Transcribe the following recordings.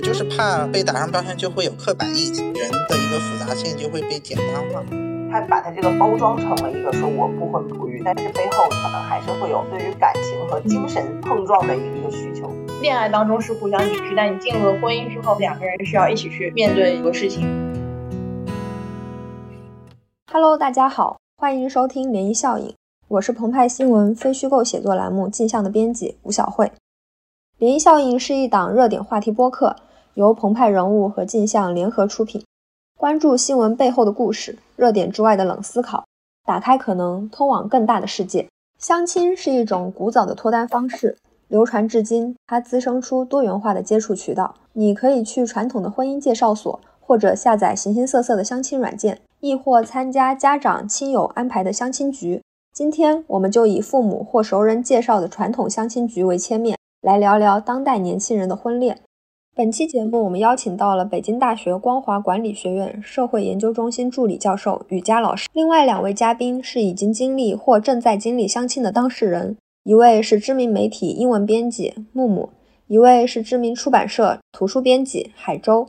我就是怕被打上标签就会有刻板印象，人的一个复杂性就会被简单化。他把他这个包装成了一个说我不婚不育，但是背后可能还是会有对于感情和精神碰撞的一个需求。恋爱当中是互相抵制，但你进入了婚姻之后，两个人是要一起去面对一个事情。Hello，大家好，欢迎收听涟漪效应，我是澎湃新闻非虚构写作栏目镜像的编辑吴晓慧。涟漪效应是一档热点话题播客，由澎湃人物和镜像联合出品，关注新闻背后的故事，热点之外的冷思考，打开可能通往更大的世界。相亲是一种古早的脱单方式，流传至今，它滋生出多元化的接触渠道。你可以去传统的婚姻介绍所，或者下载形形色色的相亲软件，亦或参加家长亲友安排的相亲局。今天，我们就以父母或熟人介绍的传统相亲局为切面。来聊聊当代年轻人的婚恋。本期节目，我们邀请到了北京大学光华管理学院社会研究中心助理教授雨佳老师。另外两位嘉宾是已经经历或正在经历相亲的当事人，一位是知名媒体英文编辑木木，一位是知名出版社图书编辑海舟。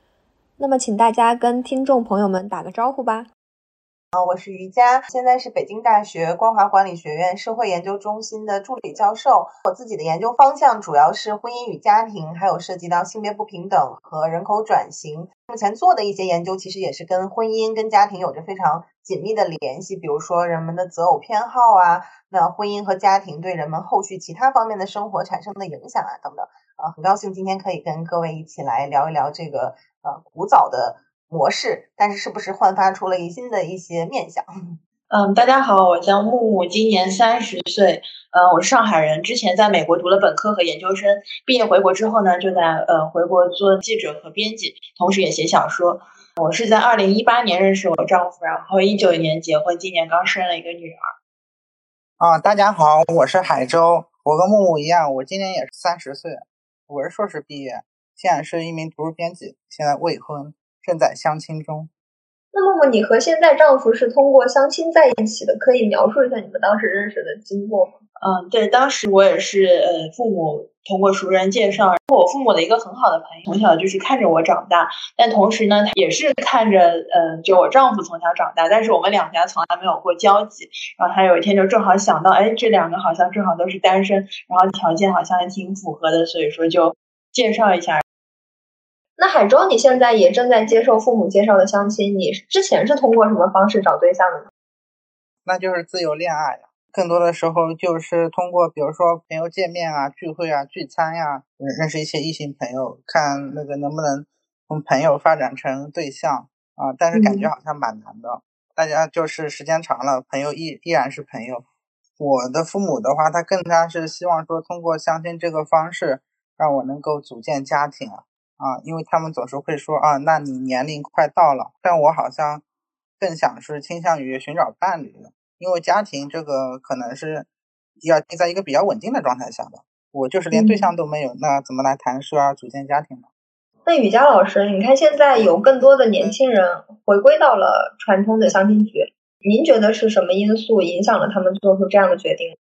那么，请大家跟听众朋友们打个招呼吧。啊，我是瑜伽，现在是北京大学光华管理学院社会研究中心的助理教授。我自己的研究方向主要是婚姻与家庭，还有涉及到性别不平等和人口转型。目前做的一些研究其实也是跟婚姻、跟家庭有着非常紧密的联系，比如说人们的择偶偏好啊，那婚姻和家庭对人们后续其他方面的生活产生的影响啊等等。啊，很高兴今天可以跟各位一起来聊一聊这个呃古早的。模式，但是是不是焕发出了一新的一些面相？嗯，大家好，我叫木木，今年三十岁，呃，我是上海人，之前在美国读了本科和研究生，毕业回国之后呢，就在呃回国做记者和编辑，同时也写小说。我是在二零一八年认识我丈夫，然后一九年结婚，今年刚生了一个女儿。啊，大家好，我是海州，我跟木木一样，我今年也是三十岁，我是硕士毕业，现在是一名图书编辑，现在未婚。正在相亲中。那么，么你和现在丈夫是通过相亲在一起的？可以描述一下你们当时认识的经过吗？嗯，对，当时我也是呃，父母通过熟人介绍，我父母的一个很好的朋友，从小就是看着我长大，但同时呢，他也是看着呃，就我丈夫从小长大，但是我们两家从来没有过交集。然后他有一天就正好想到，哎，这两个好像正好都是单身，然后条件好像也挺符合的，所以说就介绍一下。那海州，你现在也正在接受父母介绍的相亲，你之前是通过什么方式找对象的呢？那就是自由恋爱呀，更多的时候就是通过，比如说朋友见面啊、聚会啊、聚餐呀，认识一些异性朋友，看那个能不能从朋友发展成对象啊。但是感觉好像蛮难的，大家就是时间长了，朋友依依然是朋友。我的父母的话，他更加是希望说通过相亲这个方式，让我能够组建家庭啊。啊，因为他们总是会说啊，那你年龄快到了，但我好像更想是倾向于寻找伴侣的，因为家庭这个可能是要在一个比较稳定的状态下的，我就是连对象都没有，那怎么来谈说啊组建家庭呢？那雨佳老师，你看现在有更多的年轻人回归到了传统的相亲局，您觉得是什么因素影响了他们做出这样的决定？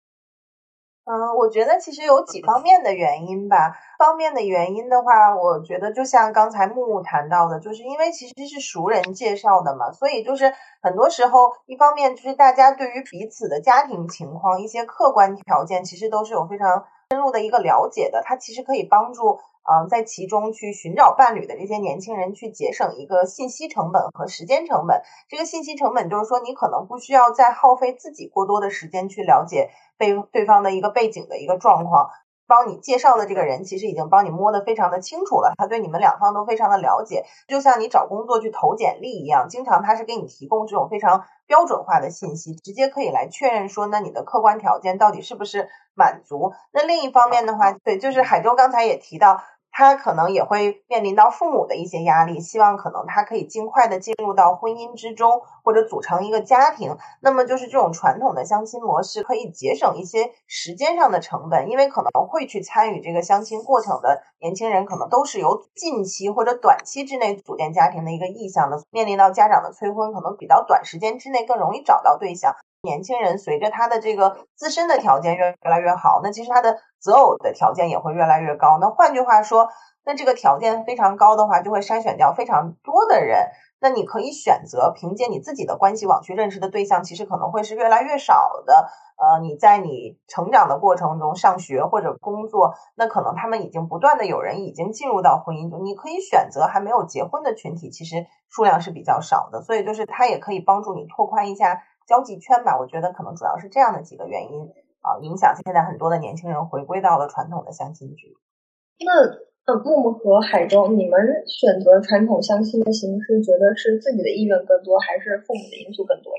嗯，我觉得其实有几方面的原因吧。方面的原因的话，我觉得就像刚才木木谈到的，就是因为其实是熟人介绍的嘛，所以就是很多时候，一方面就是大家对于彼此的家庭情况、一些客观条件，其实都是有非常深入的一个了解的。它其实可以帮助。嗯，在其中去寻找伴侣的这些年轻人，去节省一个信息成本和时间成本。这个信息成本就是说，你可能不需要再耗费自己过多的时间去了解被对方的一个背景的一个状况。帮你介绍的这个人，其实已经帮你摸得非常的清楚了，他对你们两方都非常的了解，就像你找工作去投简历一样，经常他是给你提供这种非常标准化的信息，直接可以来确认说，那你的客观条件到底是不是满足？那另一方面的话，对，就是海州刚才也提到。他可能也会面临到父母的一些压力，希望可能他可以尽快的进入到婚姻之中，或者组成一个家庭。那么就是这种传统的相亲模式可以节省一些时间上的成本，因为可能会去参与这个相亲过程的年轻人，可能都是有近期或者短期之内组建家庭的一个意向的。面临到家长的催婚，可能比较短时间之内更容易找到对象。年轻人随着他的这个自身的条件越越来越好，那其实他的择偶的条件也会越来越高。那换句话说，那这个条件非常高的话，就会筛选掉非常多的人。那你可以选择凭借你自己的关系网去认识的对象，其实可能会是越来越少的。呃，你在你成长的过程中，上学或者工作，那可能他们已经不断的有人已经进入到婚姻中，你可以选择还没有结婚的群体，其实数量是比较少的。所以就是它也可以帮助你拓宽一下交际圈吧。我觉得可能主要是这样的几个原因啊，影响现在很多的年轻人回归到了传统的相亲局。那呃。木木和海州，你们选择传统相亲的形式，觉得是自己的意愿更多，还是父母的因素更多？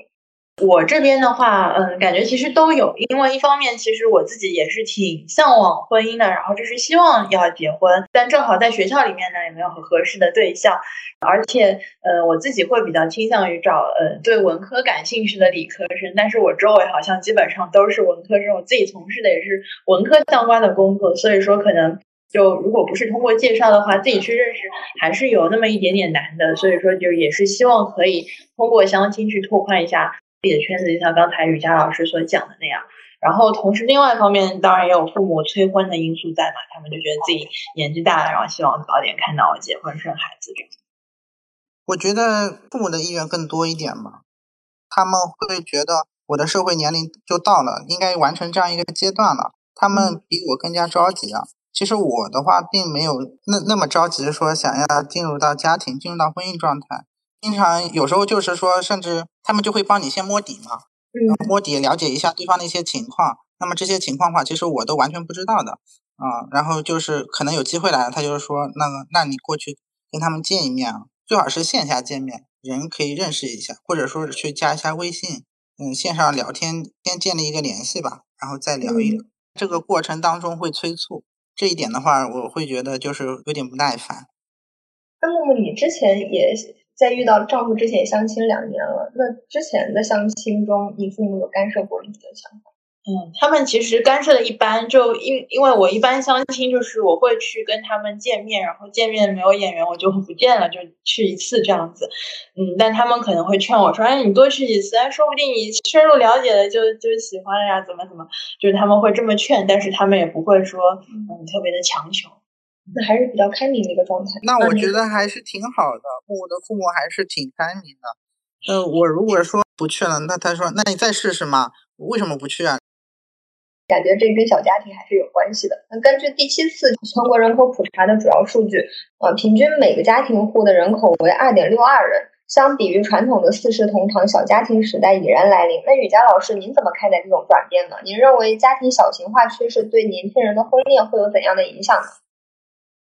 我这边的话，嗯，感觉其实都有，因为一方面，其实我自己也是挺向往婚姻的，然后就是希望要结婚，但正好在学校里面呢，也没有很合适的对象，而且，呃，我自己会比较倾向于找，呃，对文科感兴趣的理科生，但是我周围好像基本上都是文科生，我自己从事的也是文科相关的工作，所以说可能。就如果不是通过介绍的话，自己去认识还是有那么一点点难的。所以说，就也是希望可以通过相亲去拓宽一下己的圈子，就像刚才雨佳老师所讲的那样。然后，同时另外一方面，当然也有父母催婚的因素在嘛，他们就觉得自己年纪大了，然后希望早点看到结婚生孩子这样。我觉得父母的意愿更多一点嘛，他们会觉得我的社会年龄就到了，应该完成这样一个阶段了，他们比我更加着急啊。其实我的话并没有那那么着急，说想要进入到家庭、进入到婚姻状态。经常有时候就是说，甚至他们就会帮你先摸底嘛，摸底了解一下对方的一些情况。那么这些情况的话，其实我都完全不知道的啊。然后就是可能有机会来了，他就是说，那个，那你过去跟他们见一面啊，最好是线下见面，人可以认识一下，或者说是去加一下微信，嗯，线上聊天，先建立一个联系吧，然后再聊一聊。这个过程当中会催促。这一点的话，我会觉得就是有点不耐烦。那木木，你之前也在遇到丈夫之前相亲两年了，那之前的相亲中，你父母有干涉过你的想法？嗯，他们其实干涉的一般，就因因为我一般相亲就是我会去跟他们见面，然后见面没有眼缘我就不见了，就去一次这样子。嗯，但他们可能会劝我说：“哎，你多去几次，哎，说不定你深入了解了就就喜欢了呀，怎么怎么？”就是他们会这么劝，但是他们也不会说嗯特别的强求，那还是比较开明的一个状态。那我觉得还是挺好的，我的父母还是挺开明的。呃，我如果说不去了，那他说：“那你再试试嘛，为什么不去啊？”感觉这跟小家庭还是有关系的。那根据第七次全国人口普查的主要数据，呃，平均每个家庭户的人口为二点六二人，相比于传统的四世同堂小家庭时代已然来临。那雨佳老师，您怎么看待这种转变呢？您认为家庭小型化趋势对年轻人的婚恋会有怎样的影响呢？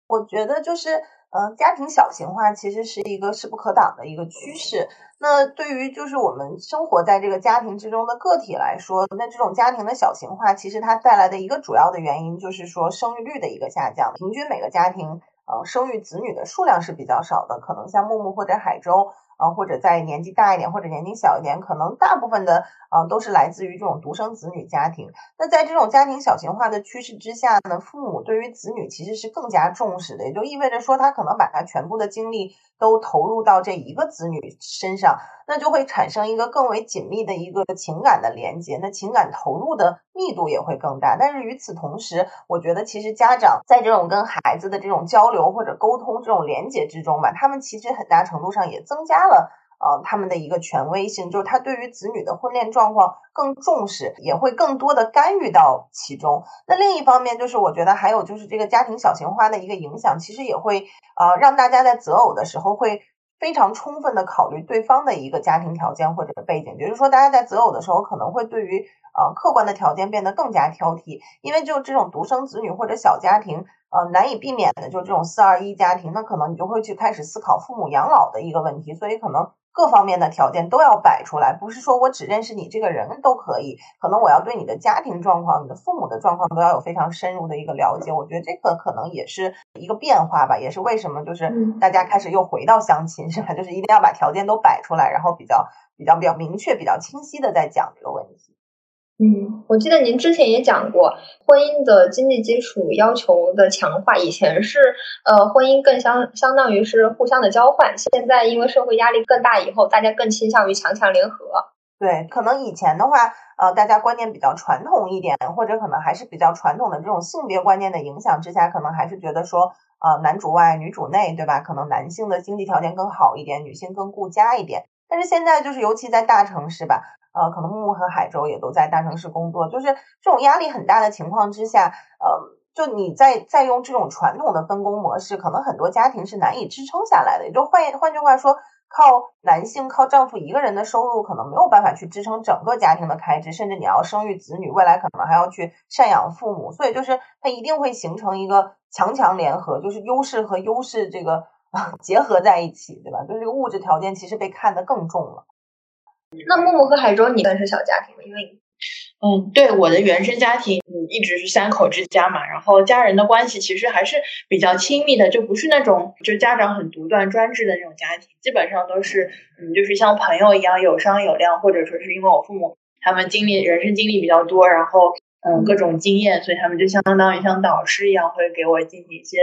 我觉得就是。嗯，家庭小型化其实是一个势不可挡的一个趋势。那对于就是我们生活在这个家庭之中的个体来说，那这种家庭的小型化，其实它带来的一个主要的原因就是说生育率的一个下降。平均每个家庭，呃，生育子女的数量是比较少的。可能像木木或者海州。啊，或者在年纪大一点，或者年龄小一点，可能大部分的啊都是来自于这种独生子女家庭。那在这种家庭小型化的趋势之下呢，父母对于子女其实是更加重视的，也就意味着说他可能把他全部的精力都投入到这一个子女身上。那就会产生一个更为紧密的一个情感的连接，那情感投入的密度也会更大。但是与此同时，我觉得其实家长在这种跟孩子的这种交流或者沟通这种连接之中吧，他们其实很大程度上也增加了呃他们的一个权威性，就是他对于子女的婚恋状况更重视，也会更多的干预到其中。那另一方面，就是我觉得还有就是这个家庭小型化的一个影响，其实也会呃让大家在择偶的时候会。非常充分的考虑对方的一个家庭条件或者背景，比如说大家在择偶的时候，可能会对于呃客观的条件变得更加挑剔，因为就这种独生子女或者小家庭，呃难以避免的就这种四二一家庭，那可能你就会去开始思考父母养老的一个问题，所以可能。各方面的条件都要摆出来，不是说我只认识你这个人都可以，可能我要对你的家庭状况、你的父母的状况都要有非常深入的一个了解。我觉得这个可能也是一个变化吧，也是为什么就是大家开始又回到相亲是吧？就是一定要把条件都摆出来，然后比较比较比较明确、比较清晰的在讲这个问题。嗯，我记得您之前也讲过，婚姻的经济基础要求的强化，以前是呃婚姻更相相当于是互相的交换，现在因为社会压力更大以后，大家更倾向于强强联合。对，可能以前的话，呃，大家观念比较传统一点，或者可能还是比较传统的这种性别观念的影响之下，可能还是觉得说，呃，男主外女主内，对吧？可能男性的经济条件更好一点，女性更顾家一点。但是现在就是，尤其在大城市吧，呃，可能木木和海州也都在大城市工作，就是这种压力很大的情况之下，呃，就你在在用这种传统的分工模式，可能很多家庭是难以支撑下来的。也就换换句话说。靠男性靠丈夫一个人的收入可能没有办法去支撑整个家庭的开支，甚至你要生育子女，未来可能还要去赡养父母，所以就是它一定会形成一个强强联合，就是优势和优势这个 结合在一起，对吧？就是这个物质条件其实被看得更重了。那木木和海州，你算是小家庭吗？因为。嗯，对，我的原生家庭，嗯，一直是三口之家嘛，然后家人的关系其实还是比较亲密的，就不是那种就家长很独断专制的那种家庭，基本上都是，嗯，就是像朋友一样有商有量，或者说是因为我父母他们经历人生经历比较多，然后嗯各种经验，所以他们就相当于像导师一样会给我进行一些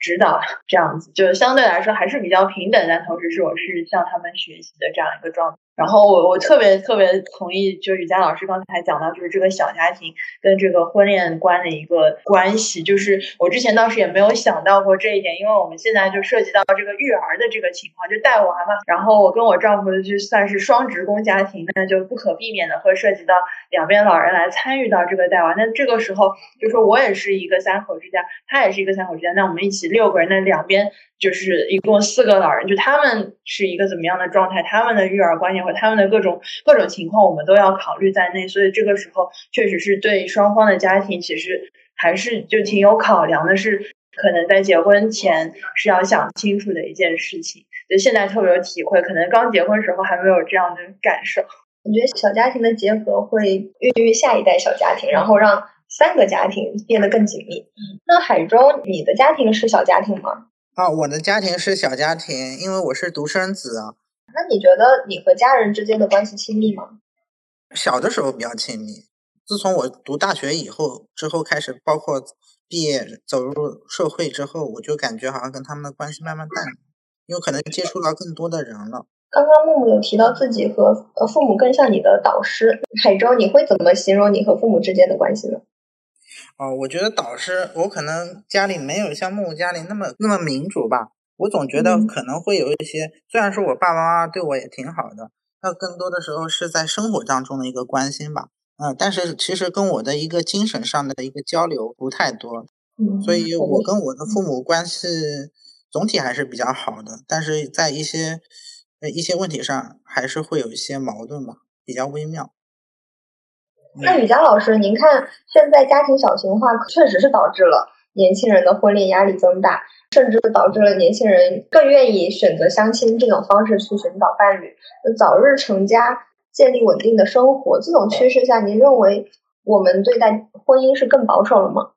指导，这样子就相对来说还是比较平等，但同时是我是向他们学习的这样一个状态。然后我我特别特别同意，就雨佳老师刚才讲到，就是这个小家庭跟这个婚恋观的一个关系。就是我之前当时也没有想到过这一点，因为我们现在就涉及到这个育儿的这个情况，就带娃嘛。然后我跟我丈夫就算是双职工家庭，那就不可避免的会涉及到两边老人来参与到这个带娃。那这个时候，就说我也是一个三口之家，他也是一个三口之家，那我们一起六个人，那两边。就是一共四个老人，就他们是一个怎么样的状态，他们的育儿观念和他们的各种各种情况，我们都要考虑在内。所以这个时候确实是对双方的家庭，其实还是就挺有考量的，是可能在结婚前是要想清楚的一件事情。就现在特别有体会，可能刚结婚时候还没有这样的感受。我觉得小家庭的结合会孕育下一代小家庭，然后让三个家庭变得更紧密。那海州，你的家庭是小家庭吗？啊，我的家庭是小家庭，因为我是独生子啊。那你觉得你和家人之间的关系亲密吗？小的时候比较亲密，自从我读大学以后，之后开始，包括毕业走入社会之后，我就感觉好像跟他们的关系慢慢淡，因为可能接触到更多的人了。刚刚木木有提到自己和呃父母更像你的导师，海州，你会怎么形容你和父母之间的关系呢？哦，我觉得导师，我可能家里没有像木木家里那么那么民主吧。我总觉得可能会有一些，虽然说我爸爸妈妈对我也挺好的，那更多的时候是在生活当中的一个关心吧。嗯，但是其实跟我的一个精神上的一个交流不太多。嗯，所以我跟我的父母关系总体还是比较好的，但是在一些呃一些问题上还是会有一些矛盾吧，比较微妙。那雨佳老师，您看现在家庭小型化确实是导致了年轻人的婚恋压力增大，甚至导致了年轻人更愿意选择相亲这种方式去寻找伴侣，早日成家，建立稳定的生活。这种趋势下，您认为我们对待婚姻是更保守了吗？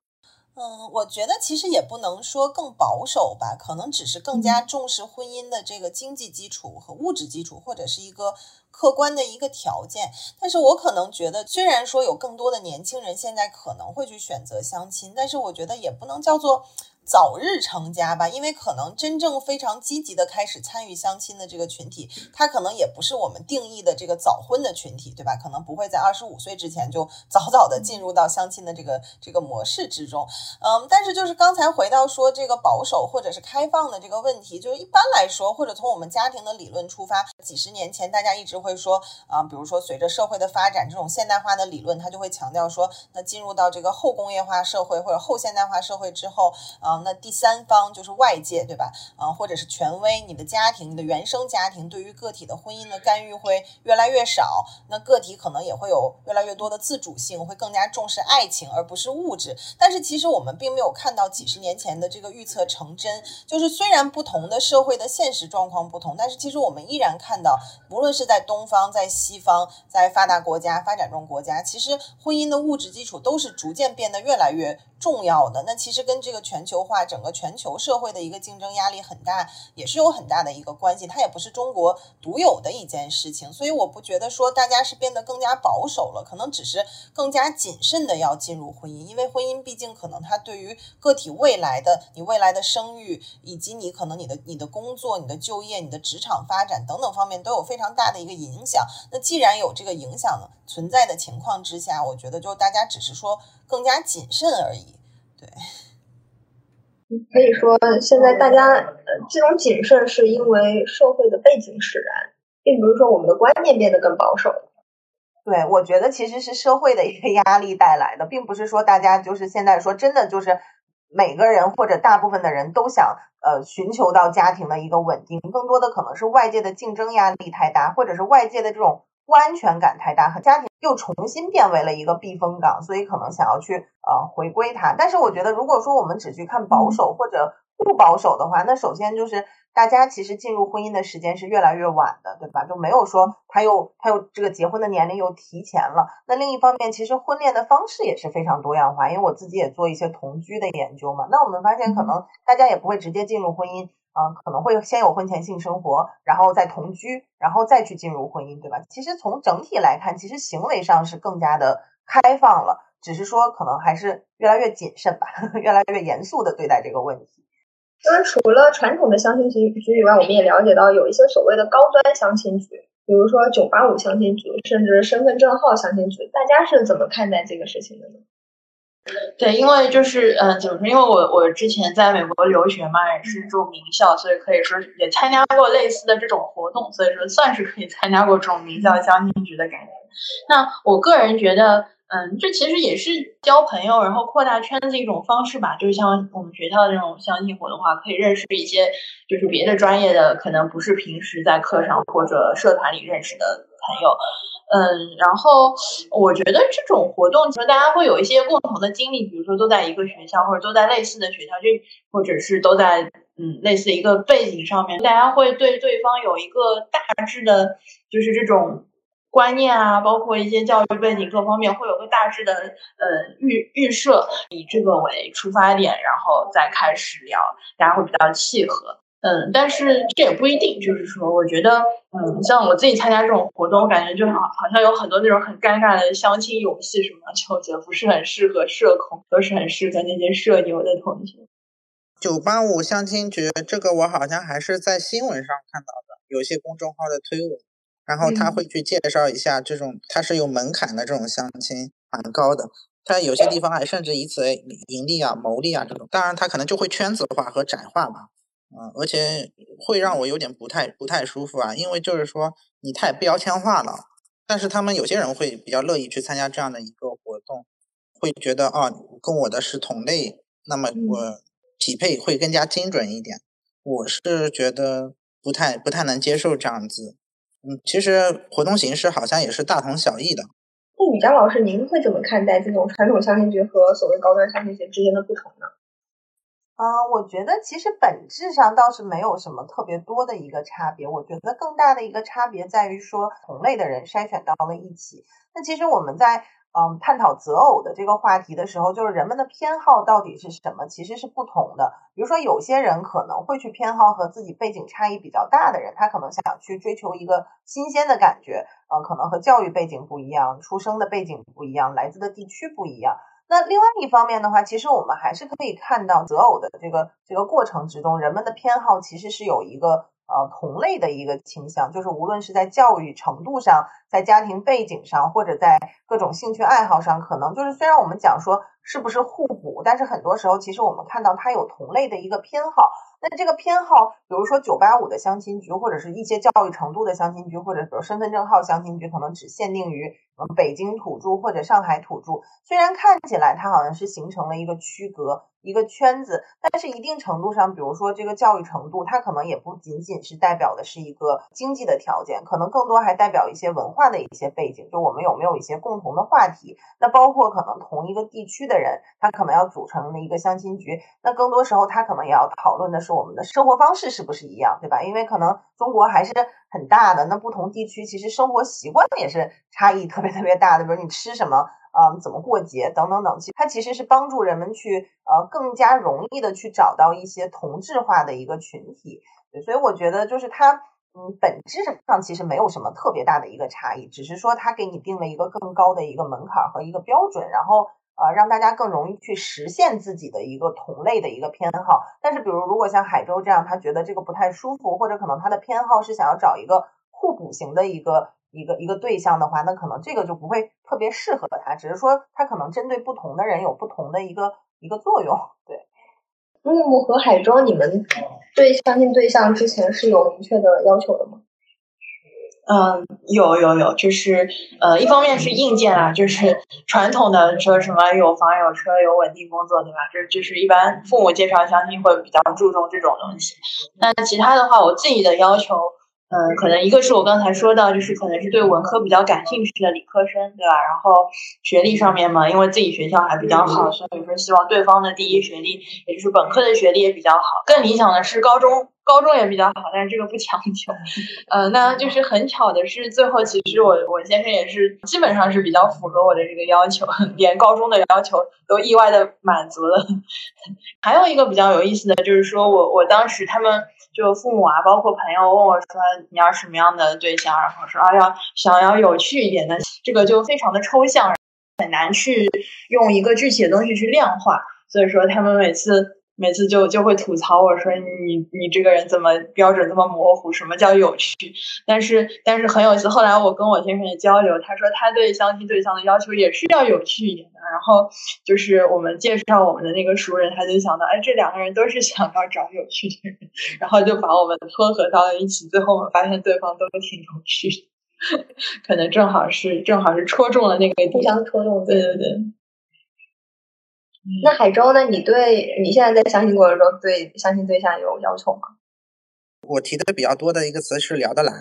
嗯，我觉得其实也不能说更保守吧，可能只是更加重视婚姻的这个经济基础和物质基础，或者是一个。客观的一个条件，但是我可能觉得，虽然说有更多的年轻人现在可能会去选择相亲，但是我觉得也不能叫做。早日成家吧，因为可能真正非常积极的开始参与相亲的这个群体，他可能也不是我们定义的这个早婚的群体，对吧？可能不会在二十五岁之前就早早的进入到相亲的这个这个模式之中。嗯，但是就是刚才回到说这个保守或者是开放的这个问题，就是一般来说，或者从我们家庭的理论出发，几十年前大家一直会说啊，比如说随着社会的发展，这种现代化的理论，它就会强调说，那进入到这个后工业化社会或者后现代化社会之后，那第三方就是外界，对吧？啊，或者是权威，你的家庭，你的原生家庭对于个体的婚姻的干预会越来越少，那个体可能也会有越来越多的自主性，会更加重视爱情而不是物质。但是其实我们并没有看到几十年前的这个预测成真，就是虽然不同的社会的现实状况不同，但是其实我们依然看到，无论是在东方、在西方、在发达国家、发展中国家，其实婚姻的物质基础都是逐渐变得越来越重要的。那其实跟这个全球。化，整个全球社会的一个竞争压力很大，也是有很大的一个关系。它也不是中国独有的一件事情，所以我不觉得说大家是变得更加保守了，可能只是更加谨慎的要进入婚姻，因为婚姻毕竟可能它对于个体未来的你未来的生育，以及你可能你的你的工作、你的就业、你的职场发展等等方面都有非常大的一个影响。那既然有这个影响存在的情况之下，我觉得就大家只是说更加谨慎而已。对，可以说现在大家呃这种谨慎是因为社会的背景使然，并不是说我们的观念变得更保守。对，我觉得其实是社会的一个压力带来的，并不是说大家就是现在说真的就是每个人或者大部分的人都想呃寻求到家庭的一个稳定，更多的可能是外界的竞争压力太大，或者是外界的这种。不安全感太大，和家庭又重新变为了一个避风港，所以可能想要去呃回归它。但是我觉得，如果说我们只去看保守或者不保守的话，那首先就是大家其实进入婚姻的时间是越来越晚的，对吧？就没有说他又他又这个结婚的年龄又提前了。那另一方面，其实婚恋的方式也是非常多样化，因为我自己也做一些同居的研究嘛。那我们发现，可能大家也不会直接进入婚姻。嗯，可能会先有婚前性生活，然后再同居，然后再去进入婚姻，对吧？其实从整体来看，其实行为上是更加的开放了，只是说可能还是越来越谨慎吧，越来越严肃的对待这个问题。那除了传统的相亲局局以外，我们也了解到有一些所谓的高端相亲局，比如说九八五相亲局，甚至身份证号相亲局，大家是怎么看待这个事情的呢？对，因为就是嗯，怎么说？因为我我之前在美国留学嘛，也是住名校，所以可以说也参加过类似的这种活动，所以说算是可以参加过这种名校相亲局的感觉。那我个人觉得，嗯，这其实也是交朋友，然后扩大圈子一种方式吧。就是像我们学校的这种相亲活动的话，可以认识一些就是别的专业的，可能不是平时在课上或者社团里认识的朋友。嗯，然后我觉得这种活动，其实大家会有一些共同的经历，比如说都在一个学校，或者都在类似的学校，就或者是都在嗯类似一个背景上面，大家会对对方有一个大致的，就是这种观念啊，包括一些教育背景各方面，会有个大致的呃预预设，以这个为出发点，然后再开始聊，大家会比较契合。嗯，但是这也不一定，就是说，我觉得，嗯，像我自己参加这种活动，我感觉就好，好像有很多那种很尴尬的相亲游戏什么，就我觉得不是很适合社恐，都是很适合那些社牛的同学。九八五相亲局，这个我好像还是在新闻上看到的，有些公众号的推文，然后他会去介绍一下这种，它是有门槛的这种相亲，蛮高的，他有些地方还甚至以此盈利啊、牟利啊这种，当然他可能就会圈子化和窄化吧。嗯，而且会让我有点不太不太舒服啊，因为就是说你太标签化了。但是他们有些人会比较乐意去参加这样的一个活动，会觉得啊，跟我的是同类，那么我匹配会更加精准一点。我是觉得不太不太能接受这样子。嗯，其实活动形式好像也是大同小异的。那雨佳老师，您会怎么看待这种传统相亲局和所谓高端相亲局之间的不同呢？啊，我觉得其实本质上倒是没有什么特别多的一个差别。我觉得更大的一个差别在于说，同类的人筛选到了一起。那其实我们在嗯探讨择偶的这个话题的时候，就是人们的偏好到底是什么，其实是不同的。比如说，有些人可能会去偏好和自己背景差异比较大的人，他可能想去追求一个新鲜的感觉，嗯，可能和教育背景不一样，出生的背景不一样，来自的地区不一样。那另外一方面的话，其实我们还是可以看到择偶的这个这个过程之中，人们的偏好其实是有一个呃同类的一个倾向，就是无论是在教育程度上，在家庭背景上，或者在各种兴趣爱好上，可能就是虽然我们讲说是不是互补，但是很多时候其实我们看到它有同类的一个偏好。那这个偏好，比如说九八五的相亲局，或者是一些教育程度的相亲局，或者比如身份证号相亲局，可能只限定于北京土著或者上海土著。虽然看起来它好像是形成了一个区隔。一个圈子，但是一定程度上，比如说这个教育程度，它可能也不仅仅是代表的是一个经济的条件，可能更多还代表一些文化的一些背景，就我们有没有一些共同的话题。那包括可能同一个地区的人，他可能要组成的一个相亲局，那更多时候他可能也要讨论的是我们的生活方式是不是一样，对吧？因为可能中国还是很大的，那不同地区其实生活习惯也是差异特别特别大的，比如你吃什么。嗯，怎么过节等等等，其它其实是帮助人们去呃更加容易的去找到一些同质化的一个群体。所以我觉得就是它嗯本质上其实没有什么特别大的一个差异，只是说它给你定了一个更高的一个门槛和一个标准，然后呃让大家更容易去实现自己的一个同类的一个偏好。但是比如如果像海州这样，他觉得这个不太舒服，或者可能他的偏好是想要找一个互补型的一个。一个一个对象的话，那可能这个就不会特别适合他，只是说他可能针对不同的人有不同的一个一个作用。对，木木和海州，你们对相亲对象之前是有明确的要求的吗？嗯，有有有，就是呃，一方面是硬件啊，就是传统的说什么有房有车有稳定工作，对吧？这就是一般父母介绍相亲会比较注重这种东西。那其他的话，我自己的要求。嗯，可能一个是我刚才说到，就是可能是对文科比较感兴趣的理科生，对吧？然后学历上面嘛，因为自己学校还比较好，所以说希望对方的第一学历，也就是本科的学历也比较好。更理想的是高中，高中也比较好，但是这个不强求。呃，那就是很巧的是，最后其实我我先生也是基本上是比较符合我的这个要求，连高中的要求都意外的满足了。还有一个比较有意思的就是说我我当时他们。就父母啊，包括朋友问我说你要什么样的对象，然后说啊要想要有趣一点的，这个就非常的抽象，很难去用一个具体的东西去量化，所以说他们每次。每次就就会吐槽我说你你这个人怎么标准这么模糊？什么叫有趣？但是但是很有意思。后来我跟我先生也交流，他说他对相亲对象的要求也是要有趣一点的。然后就是我们介绍我们的那个熟人，他就想到，哎，这两个人都是想要找有趣的人，然后就把我们撮合到了一起。最后我们发现对方都挺有趣，可能正好是正好是戳中了那个互相戳中。对对对。那海州呢？你对你现在在相亲过程中对相亲对象有要求吗？我提的比较多的一个词是聊得来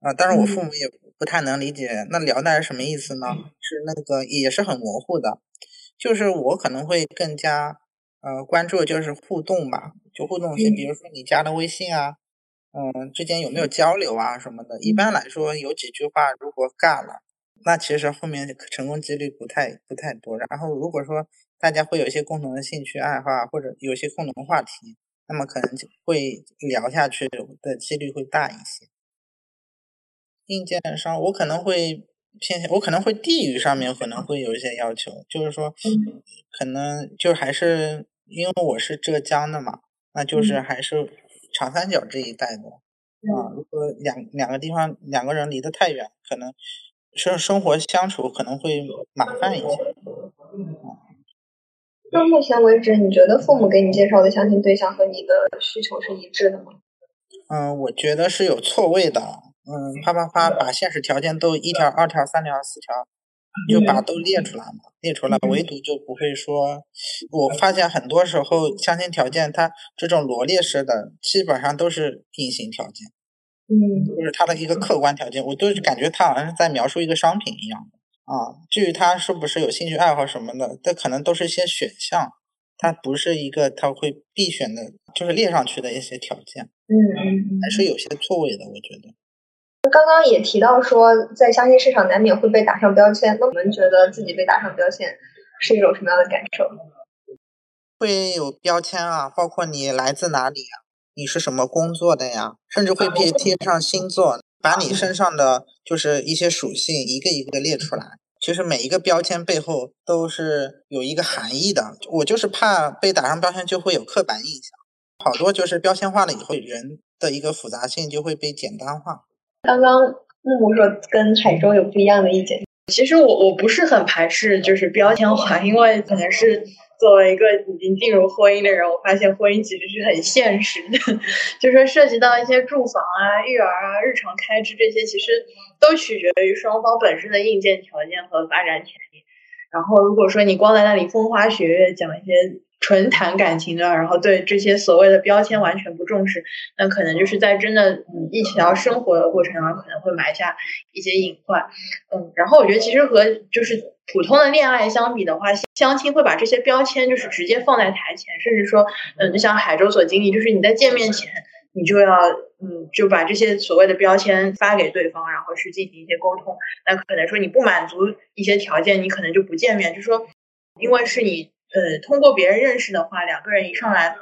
啊，但是我父母也不太能理解，那聊得来什么意思呢？是那个也是很模糊的，就是我可能会更加呃关注就是互动吧，就互动性，比如说你加了微信啊，嗯，之间有没有交流啊什么的。一般来说有几句话如果尬了，那其实后面成功几率不太不太多。然后如果说大家会有一些共同的兴趣爱好，或者有些共同话题，那么可能就会聊下去的几率会大一些。硬件上，我可能会偏向，我可能会地域上面可能会有一些要求，就是说，可能就还是因为我是浙江的嘛，那就是还是长三角这一带的啊。如果两两个地方两个人离得太远，可能生生活相处可能会麻烦一些。到目前为止，你觉得父母给你介绍的相亲对象和你的需求是一致的吗？嗯，我觉得是有错位的。嗯，啪啪啪，把现实条件都一条、二条、三条、四条，就把都列出来嘛，列出来，唯独就不会说。我发现很多时候相亲条件，它这种罗列式的，基本上都是隐形条件。嗯，就是它的一个客观条件，我都感觉它好像是在描述一个商品一样。啊，至于他是不是有兴趣爱好什么的，这可能都是一些选项，它不是一个他会必选的，就是列上去的一些条件。嗯嗯，还是有些错位的，我觉得。刚刚也提到说，在相亲市场难免会被打上标签，那我们觉得自己被打上标签是一种什么样的感受？会有标签啊，包括你来自哪里呀，你是什么工作的呀，甚至会被贴上星座。把你身上的就是一些属性一个一个列出来，其实每一个标签背后都是有一个含义的。我就是怕被打上标签就会有刻板印象，好多就是标签化了以后，人的一个复杂性就会被简单化。刚刚木木说跟海州有不一样的意见，其实我我不是很排斥就是标签化，因为可能是。作为一个已经进入婚姻的人，我发现婚姻其实是很现实的，就是涉及到一些住房啊、育儿啊、日常开支这些，其实都取决于双方本身的硬件条件和发展潜力。然后，如果说你光在那里风花雪月讲一些纯谈感情的，然后对这些所谓的标签完全不重视，那可能就是在真的一起要生活的过程当中，可能会埋下一些隐患。嗯，然后我觉得其实和就是。普通的恋爱相比的话，相亲会把这些标签就是直接放在台前，甚至说，嗯，就像海州所经历，就是你在见面前，你就要嗯，就把这些所谓的标签发给对方，然后去进行一些沟通。那可能说你不满足一些条件，你可能就不见面。就说，因为是你呃通过别人认识的话，两个人一上来。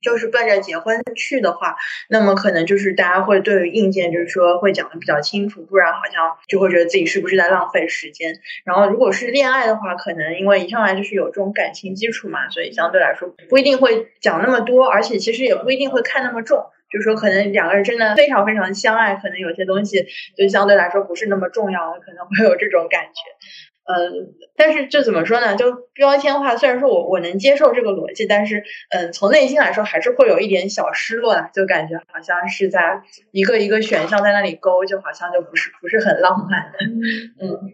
就是奔着结婚去的话，那么可能就是大家会对于硬件就是说会讲的比较清楚，不然好像就会觉得自己是不是在浪费时间。然后如果是恋爱的话，可能因为一上来就是有这种感情基础嘛，所以相对来说不一定会讲那么多，而且其实也不一定会看那么重。就是说可能两个人真的非常非常相爱，可能有些东西就相对来说不是那么重要的，可能会有这种感觉。嗯，但是这怎么说呢？就标签化，虽然说我我能接受这个逻辑，但是嗯，从内心来说还是会有一点小失落的，就感觉好像是在一个一个选项在那里勾，就好像就不是不是很浪漫的。嗯，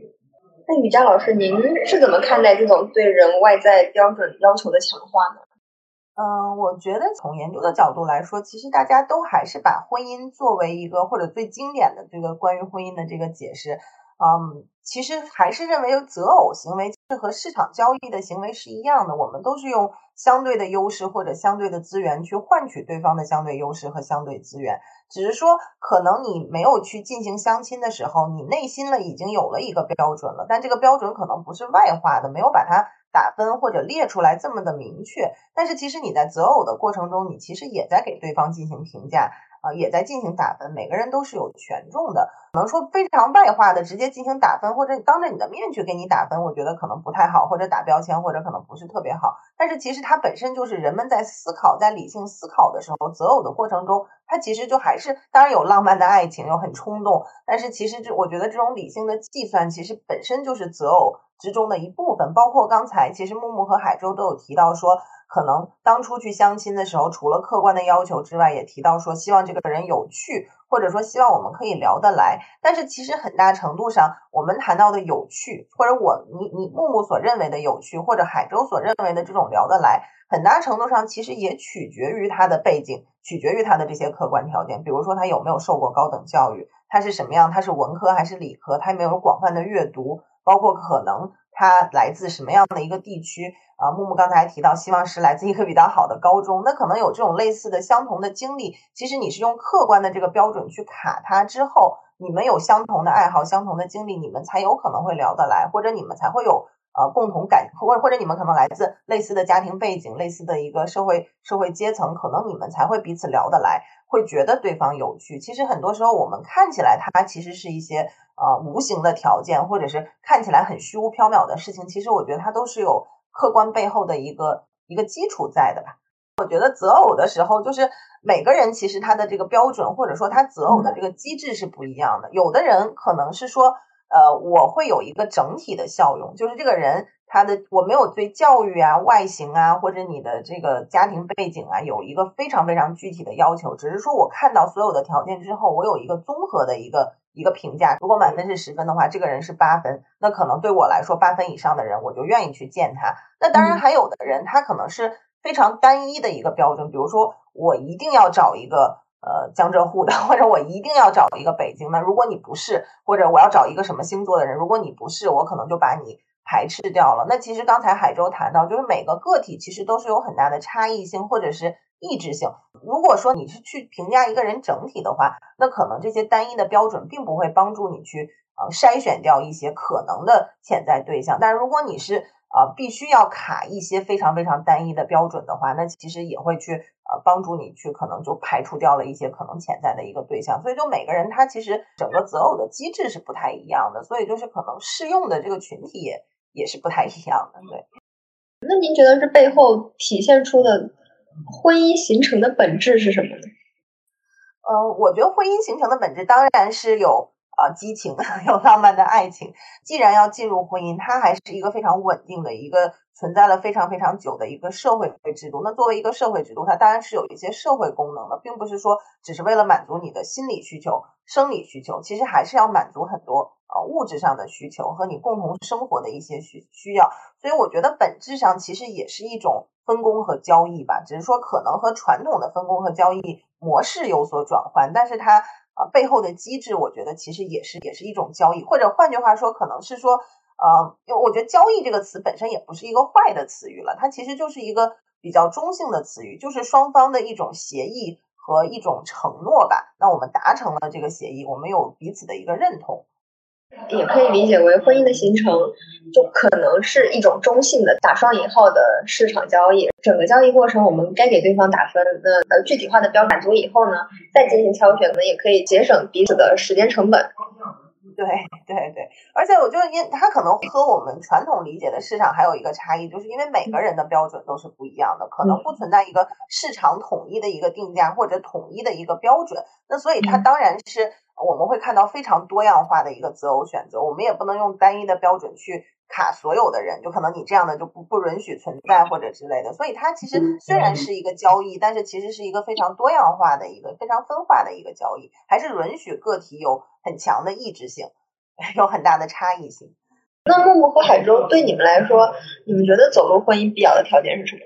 那雨佳老师，您是怎么看待这种对人外在标准要求的强化呢？嗯，我觉得从研究的角度来说，其实大家都还是把婚姻作为一个或者最经典的这个关于婚姻的这个解释。嗯，其实还是认为择偶行为是和市场交易的行为是一样的，我们都是用相对的优势或者相对的资源去换取对方的相对优势和相对资源。只是说，可能你没有去进行相亲的时候，你内心了已经有了一个标准了，但这个标准可能不是外化的，没有把它打分或者列出来这么的明确。但是其实你在择偶的过程中，你其实也在给对方进行评价。啊，也在进行打分，每个人都是有权重的。可能说非常外化的直接进行打分，或者当着你的面去给你打分，我觉得可能不太好，或者打标签，或者可能不是特别好。但是其实它本身就是人们在思考，在理性思考的时候，择偶的过程中，它其实就还是当然有浪漫的爱情，有很冲动，但是其实这我觉得这种理性的计算，其实本身就是择偶之中的一部分。包括刚才其实木木和海舟都有提到说。可能当初去相亲的时候，除了客观的要求之外，也提到说希望这个人有趣，或者说希望我们可以聊得来。但是其实很大程度上，我们谈到的有趣，或者我你你木木所认为的有趣，或者海舟所认为的这种聊得来，很大程度上其实也取决于他的背景，取决于他的这些客观条件。比如说他有没有受过高等教育，他是什么样，他是文科还是理科，他有没有广泛的阅读，包括可能他来自什么样的一个地区。啊，木木刚才提到，希望是来自一个比较好的高中，那可能有这种类似的相同的经历。其实你是用客观的这个标准去卡他之后，你们有相同的爱好、相同的经历，你们才有可能会聊得来，或者你们才会有呃共同感，或或者你们可能来自类似的家庭背景、类似的一个社会社会阶层，可能你们才会彼此聊得来，会觉得对方有趣。其实很多时候我们看起来它其实是一些呃无形的条件，或者是看起来很虚无缥缈的事情，其实我觉得它都是有。客观背后的一个一个基础在的吧，我觉得择偶的时候，就是每个人其实他的这个标准或者说他择偶的这个机制是不一样的。有的人可能是说，呃，我会有一个整体的效用，就是这个人他的我没有对教育啊、外形啊或者你的这个家庭背景啊有一个非常非常具体的要求，只是说我看到所有的条件之后，我有一个综合的一个。一个评价，如果满分是十分的话，这个人是八分，那可能对我来说，八分以上的人我就愿意去见他。那当然还有的人，他可能是非常单一的一个标准，比如说我一定要找一个呃江浙沪的，或者我一定要找一个北京的。如果你不是，或者我要找一个什么星座的人，如果你不是，我可能就把你排斥掉了。那其实刚才海舟谈到，就是每个个体其实都是有很大的差异性，或者是。意志性。如果说你是去评价一个人整体的话，那可能这些单一的标准并不会帮助你去呃筛选掉一些可能的潜在对象。但如果你是呃必须要卡一些非常非常单一的标准的话，那其实也会去呃帮助你去可能就排除掉了一些可能潜在的一个对象。所以就每个人他其实整个择偶的机制是不太一样的，所以就是可能适用的这个群体也也是不太一样的。对。那您觉得这背后体现出的？婚姻形成的本质是什么呢？呃，我觉得婚姻形成的本质当然是有啊激情，有浪漫的爱情。既然要进入婚姻，它还是一个非常稳定的一个存在了非常非常久的一个社会制度。那作为一个社会制度，它当然是有一些社会功能的，并不是说只是为了满足你的心理需求、生理需求，其实还是要满足很多呃物质上的需求和你共同生活的一些需需要。所以我觉得本质上其实也是一种。分工和交易吧，只是说可能和传统的分工和交易模式有所转换，但是它啊背后的机制，我觉得其实也是也是一种交易，或者换句话说，可能是说呃，因为我觉得交易这个词本身也不是一个坏的词语了，它其实就是一个比较中性的词语，就是双方的一种协议和一种承诺吧。那我们达成了这个协议，我们有彼此的一个认同。也可以理解为婚姻的形成，就可能是一种中性的打双引号的市场交易。整个交易过程，我们该给对方打分。那呃，具体化的标满足以后呢，再进行挑选呢，也可以节省彼此的时间成本。对对对，而且我就因它可能和我们传统理解的市场还有一个差异，就是因为每个人的标准都是不一样的，可能不存在一个市场统一的一个定价或者统一的一个标准。那所以它当然是。我们会看到非常多样化的一个择偶选择，我们也不能用单一的标准去卡所有的人，就可能你这样的就不不允许存在或者之类的。所以它其实虽然是一个交易，但是其实是一个非常多样化的一个非常分化的一个交易，还是允许个体有很强的意志性，有很大的差异性。那木木和海舟对你们来说，你们觉得走入婚姻必要的条件是什么？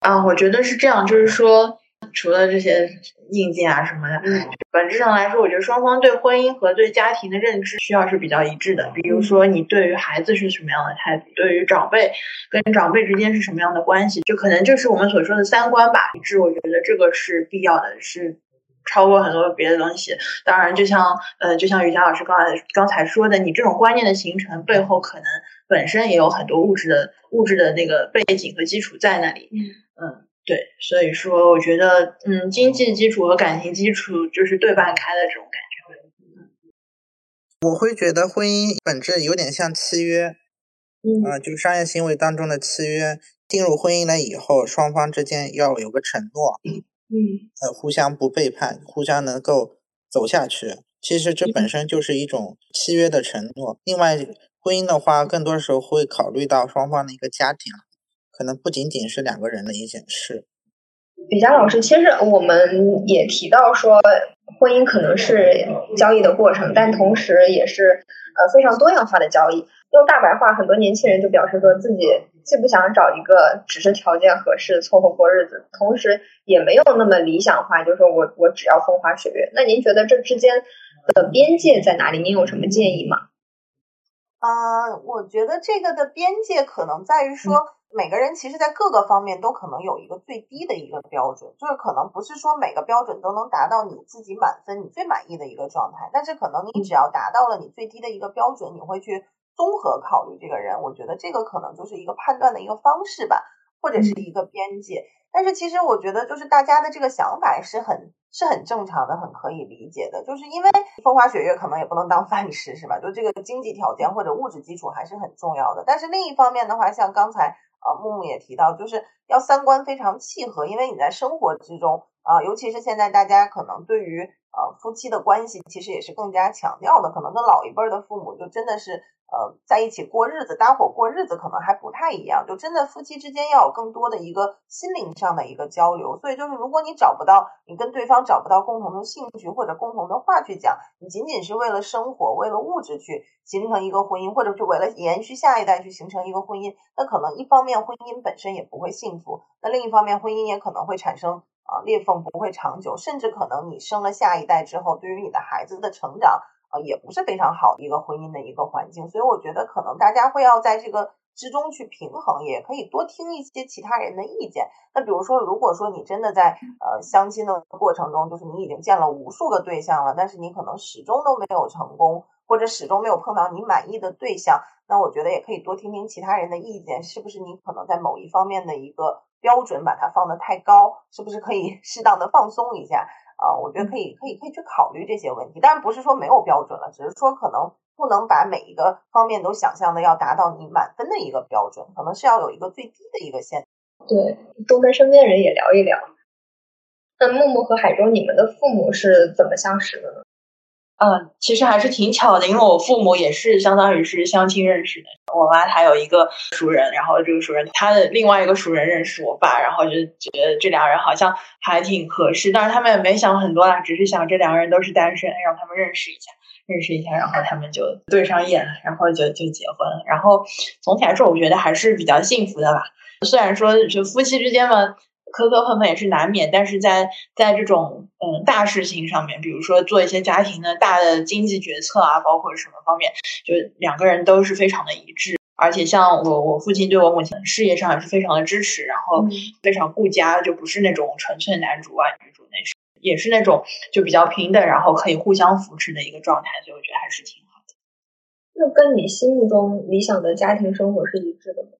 啊，我觉得是这样，就是说。除了这些硬件啊什么的，本质上来说，我觉得双方对婚姻和对家庭的认知需要是比较一致的。比如说，你对于孩子是什么样的态度，对于长辈跟长辈之间是什么样的关系，就可能就是我们所说的三观吧。一致，我觉得这个是必要的，是超过很多别的东西。当然，就像呃，就像于霞老师刚才刚才说的，你这种观念的形成背后，可能本身也有很多物质的物质的那个背景和基础在那里。嗯。对，所以说我觉得，嗯，经济基础和感情基础就是对半开的这种感觉。我会觉得婚姻本质有点像契约，嗯，就是商业行为当中的契约。进入婚姻了以后，双方之间要有个承诺，嗯，呃，互相不背叛，互相能够走下去。其实这本身就是一种契约的承诺。另外，婚姻的话，更多时候会考虑到双方的一个家庭。可能不仅仅是两个人的一件事。李佳老师，其实我们也提到说，婚姻可能是交易的过程，但同时也是呃非常多样化的交易。用大白话，很多年轻人就表示说自己既不想找一个只是条件合适凑合过日子，同时也没有那么理想化，就是说我我只要风花雪月。那您觉得这之间的边界在哪里？您有什么建议吗？啊，我觉得这个的边界可能在于说。每个人其实，在各个方面都可能有一个最低的一个标准，就是可能不是说每个标准都能达到你自己满分、你最满意的一个状态，但是可能你只要达到了你最低的一个标准，你会去综合考虑这个人。我觉得这个可能就是一个判断的一个方式吧，或者是一个边界。但是其实我觉得，就是大家的这个想法是很是很正常的，很可以理解的。就是因为风花雪月可能也不能当 饭吃，是吧？就这个经济条件或者物质基础还是很重要的。但是另一方面的话，像刚才。啊，木木也提到，就是要三观非常契合，因为你在生活之中啊，尤其是现在大家可能对于呃夫妻的关系，其实也是更加强调的，可能跟老一辈的父母就真的是。呃，在一起过日子，搭伙过日子可能还不太一样，就真的夫妻之间要有更多的一个心灵上的一个交流。所以就是，如果你找不到，你跟对方找不到共同的兴趣或者共同的话去讲，你仅仅是为了生活、为了物质去形成一个婚姻，或者是为了延续下一代去形成一个婚姻，那可能一方面婚姻本身也不会幸福，那另一方面婚姻也可能会产生啊裂缝，不会长久，甚至可能你生了下一代之后，对于你的孩子的成长。啊，也不是非常好的一个婚姻的一个环境，所以我觉得可能大家会要在这个之中去平衡，也可以多听一些其他人的意见。那比如说，如果说你真的在呃相亲的过程中，就是你已经见了无数个对象了，但是你可能始终都没有成功，或者始终没有碰到你满意的对象，那我觉得也可以多听听其他人的意见，是不是你可能在某一方面的一个标准把它放得太高，是不是可以 适当的放松一下？啊，我觉得可以，可以，可以去考虑这些问题。当然不是说没有标准了，只是说可能不能把每一个方面都想象的要达到你满分的一个标准，可能是要有一个最低的一个线。对，多跟身边人也聊一聊。那木木和海中，你们的父母是怎么相识的呢？嗯，其实还是挺巧的，因为我父母也是相当于是相亲认识的。我妈她有一个熟人，然后这个熟人他的另外一个熟人认识我爸，然后就觉得这两个人好像还挺合适。但是他们也没想很多啦，只是想这两个人都是单身，让他们认识一下，认识一下，然后他们就对上眼，然后就就结婚了。然后总体来说，我觉得还是比较幸福的吧。虽然说就夫妻之间嘛。磕磕碰碰也是难免，但是在在这种嗯大事情上面，比如说做一些家庭的大的经济决策啊，包括什么方面，就两个人都是非常的一致。而且像我我父亲对我母亲事业上也是非常的支持，然后非常顾家，就不是那种纯粹男主外女主那种，也是那种就比较平等，然后可以互相扶持的一个状态，所以我觉得还是挺好的。那跟你心目中理想的家庭生活是一致的吗？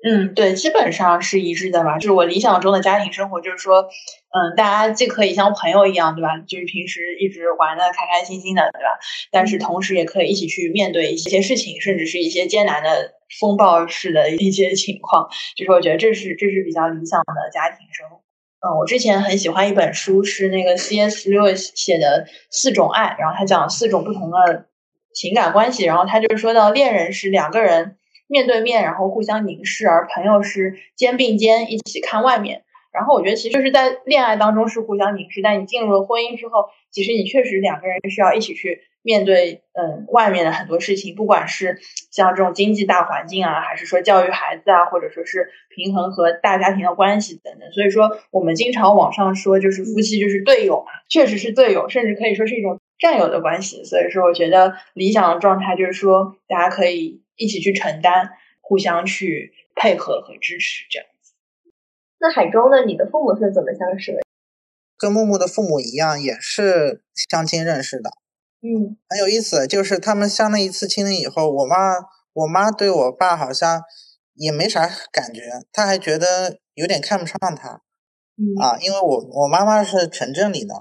嗯，对，基本上是一致的吧。就是我理想中的家庭生活，就是说，嗯，大家既可以像朋友一样，对吧？就是平时一直玩的开开心心的，对吧？但是同时也可以一起去面对一些事情，甚至是一些艰难的风暴式的一些情况。就是我觉得这是这是比较理想的家庭生活。嗯，我之前很喜欢一本书，是那个 C.S. Lewis 写的《四种爱》，然后他讲四种不同的情感关系，然后他就是说到恋人是两个人。面对面，然后互相凝视，而朋友是肩并肩一起看外面。然后我觉得，其实就是在恋爱当中是互相凝视，但你进入了婚姻之后，其实你确实两个人是要一起去面对，嗯，外面的很多事情，不管是像这种经济大环境啊，还是说教育孩子啊，或者说是平衡和大家庭的关系等等。所以说，我们经常网上说，就是夫妻就是队友嘛，确实是队友，甚至可以说是一种战友的关系。所以说，我觉得理想的状态就是说，大家可以。一起去承担，互相去配合和支持，这样子。那海州呢？你的父母是怎么相识的？跟木木的父母一样，也是相亲认识的。嗯，很有意思。就是他们相了一次亲了以后，我妈我妈对我爸好像也没啥感觉，她还觉得有点看不上他。嗯啊，因为我我妈妈是城镇里的，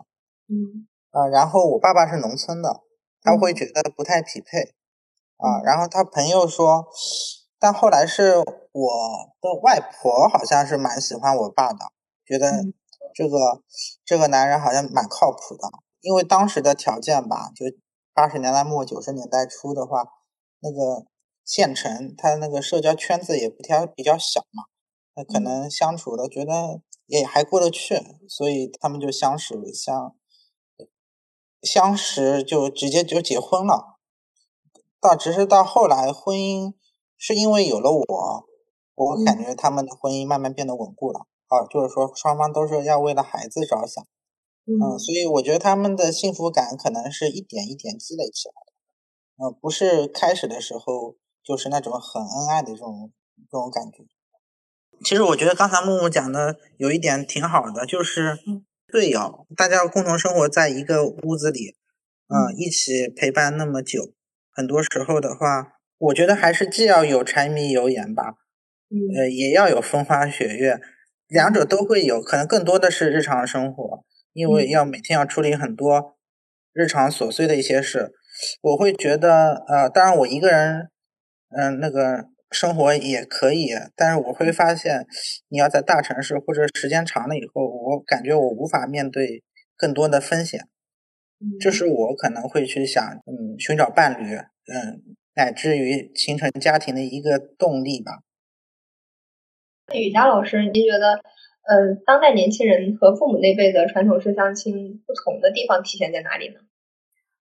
嗯啊，然后我爸爸是农村的，他会觉得不太匹配。啊，然后他朋友说，但后来是我的外婆好像是蛮喜欢我爸的，觉得这个这个男人好像蛮靠谱的，因为当时的条件吧，就八十年代末九十年代初的话，那个县城他那个社交圈子也不挑比较小嘛，那可能相处的觉得也还过得去，所以他们就相识，相相识就直接就结婚了。到只是到后来，婚姻是因为有了我，我感觉他们的婚姻慢慢变得稳固了。啊，就是说双方都是要为了孩子着想，嗯，所以我觉得他们的幸福感可能是一点一点积累起来的，嗯，不是开始的时候就是那种很恩爱的这种这种感觉。其实我觉得刚才木木讲的有一点挺好的，就是队友，大家共同生活在一个屋子里，嗯，一起陪伴那么久。很多时候的话，我觉得还是既要有柴米油盐吧，呃，也要有风花雪月，两者都会有，可能更多的是日常生活，因为要每天要处理很多日常琐碎的一些事。我会觉得，呃，当然我一个人，嗯，那个生活也可以，但是我会发现，你要在大城市或者时间长了以后，我感觉我无法面对更多的风险。这是我可能会去想，嗯，寻找伴侣，嗯，乃至于形成家庭的一个动力吧。雨佳老师，您觉得，呃，当代年轻人和父母那辈的传统式相亲不同的地方体现在哪里呢？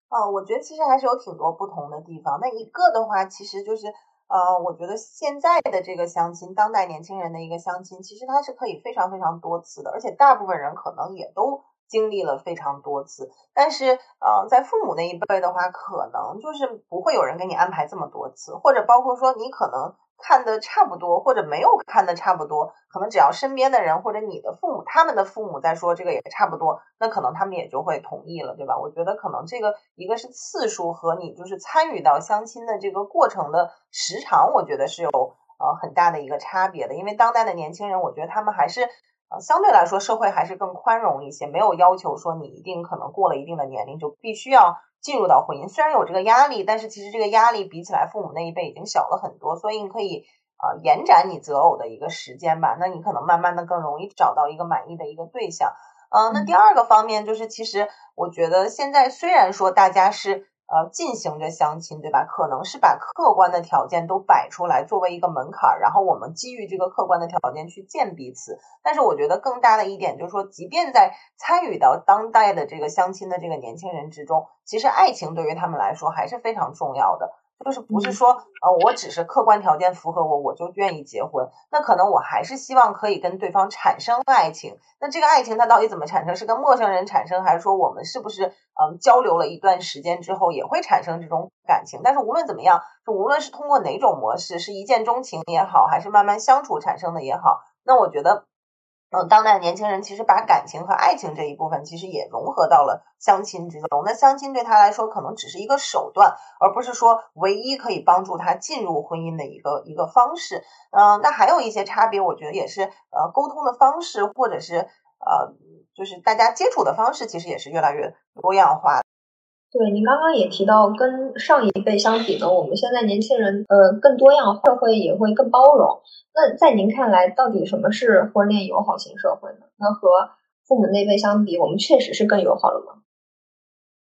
呃，我觉得其实还是有挺多不同的地方。那一个的话，其实就是，呃，我觉得现在的这个相亲，当代年轻人的一个相亲，其实它是可以非常非常多次的，而且大部分人可能也都。经历了非常多次，但是，呃，在父母那一辈的话，可能就是不会有人给你安排这么多次，或者包括说你可能看的差不多，或者没有看的差不多，可能只要身边的人或者你的父母，他们的父母在说这个也差不多，那可能他们也就会同意了，对吧？我觉得可能这个一个是次数和你就是参与到相亲的这个过程的时长，我觉得是有呃很大的一个差别的，因为当代的年轻人，我觉得他们还是。啊，相对来说，社会还是更宽容一些，没有要求说你一定可能过了一定的年龄就必须要进入到婚姻。虽然有这个压力，但是其实这个压力比起来父母那一辈已经小了很多，所以你可以啊延展你择偶的一个时间吧。那你可能慢慢的更容易找到一个满意的一个对象。嗯，那第二个方面就是，其实我觉得现在虽然说大家是。呃，进行着相亲，对吧？可能是把客观的条件都摆出来作为一个门槛，然后我们基于这个客观的条件去见彼此。但是我觉得更大的一点就是说，即便在参与到当代的这个相亲的这个年轻人之中，其实爱情对于他们来说还是非常重要的。就是不是说呃我只是客观条件符合我我就愿意结婚，那可能我还是希望可以跟对方产生爱情。那这个爱情它到底怎么产生？是跟陌生人产生，还是说我们是不是嗯交流了一段时间之后也会产生这种感情？但是无论怎么样，就无论是通过哪种模式，是一见钟情也好，还是慢慢相处产生的也好，那我觉得。嗯，当代年轻人其实把感情和爱情这一部分其实也融合到了相亲之中。那相亲对他来说可能只是一个手段，而不是说唯一可以帮助他进入婚姻的一个一个方式。嗯，那还有一些差别，我觉得也是呃沟通的方式，或者是呃就是大家接触的方式，其实也是越来越多样化。对，您刚刚也提到，跟上一辈相比呢，我们现在年轻人呃更多样，社会也会更包容。那在您看来，到底什么是婚恋友好型社会呢？那和父母那辈相比，我们确实是更友好了吗？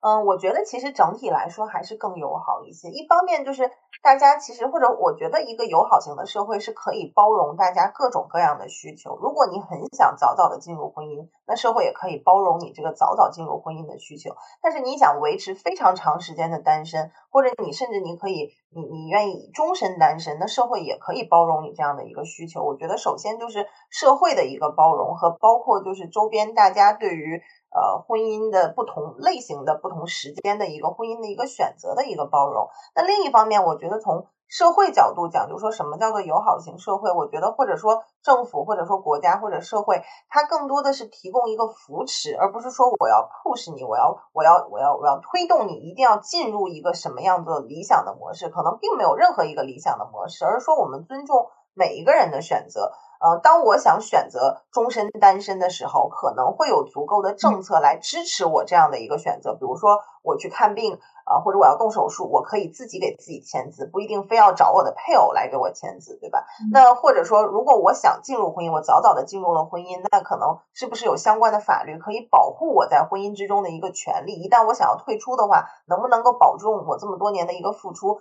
嗯，我觉得其实整体来说还是更友好一些。一方面就是大家其实或者我觉得一个友好型的社会是可以包容大家各种各样的需求。如果你很想早早的进入婚姻，那社会也可以包容你这个早早进入婚姻的需求。但是你想维持非常长时间的单身，或者你甚至你可以你你愿意终身单身，那社会也可以包容你这样的一个需求。我觉得首先就是社会的一个包容和包括就是周边大家对于。呃，婚姻的不同类型的不同时间的一个婚姻的一个选择的一个包容。那另一方面，我觉得从社会角度讲，就说什么叫做友好型社会？我觉得或者说政府或者说国家或者社会，它更多的是提供一个扶持，而不是说我要 push 你，我要我要我要我要推动你一定要进入一个什么样的理想的模式。可能并没有任何一个理想的模式，而是说我们尊重每一个人的选择。呃，当我想选择终身单身的时候，可能会有足够的政策来支持我这样的一个选择。比如说，我去看病啊，或者我要动手术，我可以自己给自己签字，不一定非要找我的配偶来给我签字，对吧？那或者说，如果我想进入婚姻，我早早的进入了婚姻，那可能是不是有相关的法律可以保护我在婚姻之中的一个权利？一旦我想要退出的话，能不能够保证我这么多年的一个付出？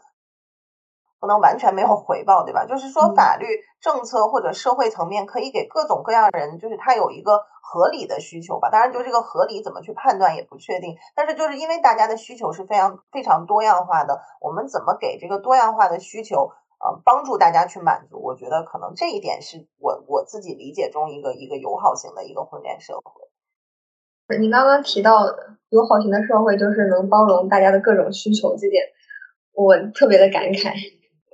不能完全没有回报，对吧？就是说，法律政策或者社会层面可以给各种各样人，就是他有一个合理的需求吧。当然，就这个合理怎么去判断也不确定。但是，就是因为大家的需求是非常非常多样化的，我们怎么给这个多样化的需求，呃，帮助大家去满足？我觉得可能这一点是我我自己理解中一个一个友好型的一个婚恋社会。你刚刚提到友好型的社会就是能包容大家的各种需求，这点我特别的感慨。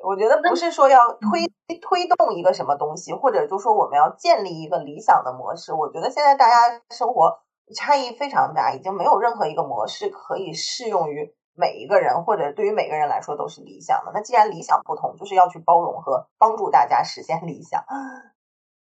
我觉得不是说要推推动一个什么东西，或者就说我们要建立一个理想的模式。我觉得现在大家生活差异非常大，已经没有任何一个模式可以适用于每一个人，或者对于每个人来说都是理想的。那既然理想不同，就是要去包容和帮助大家实现理想。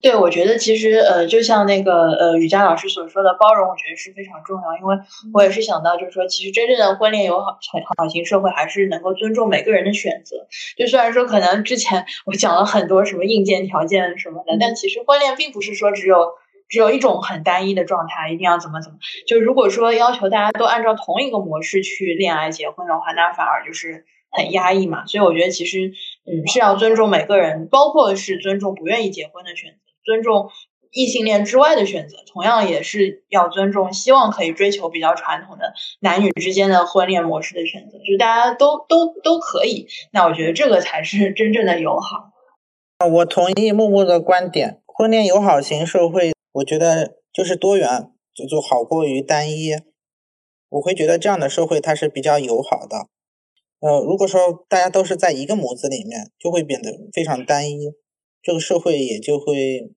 对，我觉得其实呃，就像那个呃，雨佳老师所说的，包容，我觉得是非常重要。因为我也是想到，就是说，其实真正的婚恋友好好型社会，还是能够尊重每个人的选择。就虽然说可能之前我讲了很多什么硬件条件什么的，但其实婚恋并不是说只有只有一种很单一的状态，一定要怎么怎么。就如果说要求大家都按照同一个模式去恋爱结婚的话，那反而就是很压抑嘛。所以我觉得其实嗯，是要尊重每个人，包括是尊重不愿意结婚的选择。尊重异性恋之外的选择，同样也是要尊重希望可以追求比较传统的男女之间的婚恋模式的选择，就大家都都都可以。那我觉得这个才是真正的友好。我同意木木的观点，婚恋友好型社会，我觉得就是多元，就就好过于单一。我会觉得这样的社会它是比较友好的。呃，如果说大家都是在一个模子里面，就会变得非常单一。这个社会也就会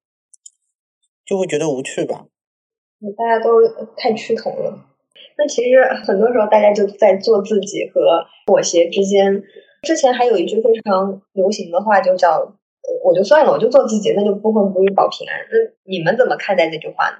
就会觉得无趣吧。大家都太趋同了。那其实很多时候大家就在做自己和妥协之间。之前还有一句非常流行的话，就叫“我就算了，我就做自己，那就不婚不育保平安”。那你们怎么看待这句话呢？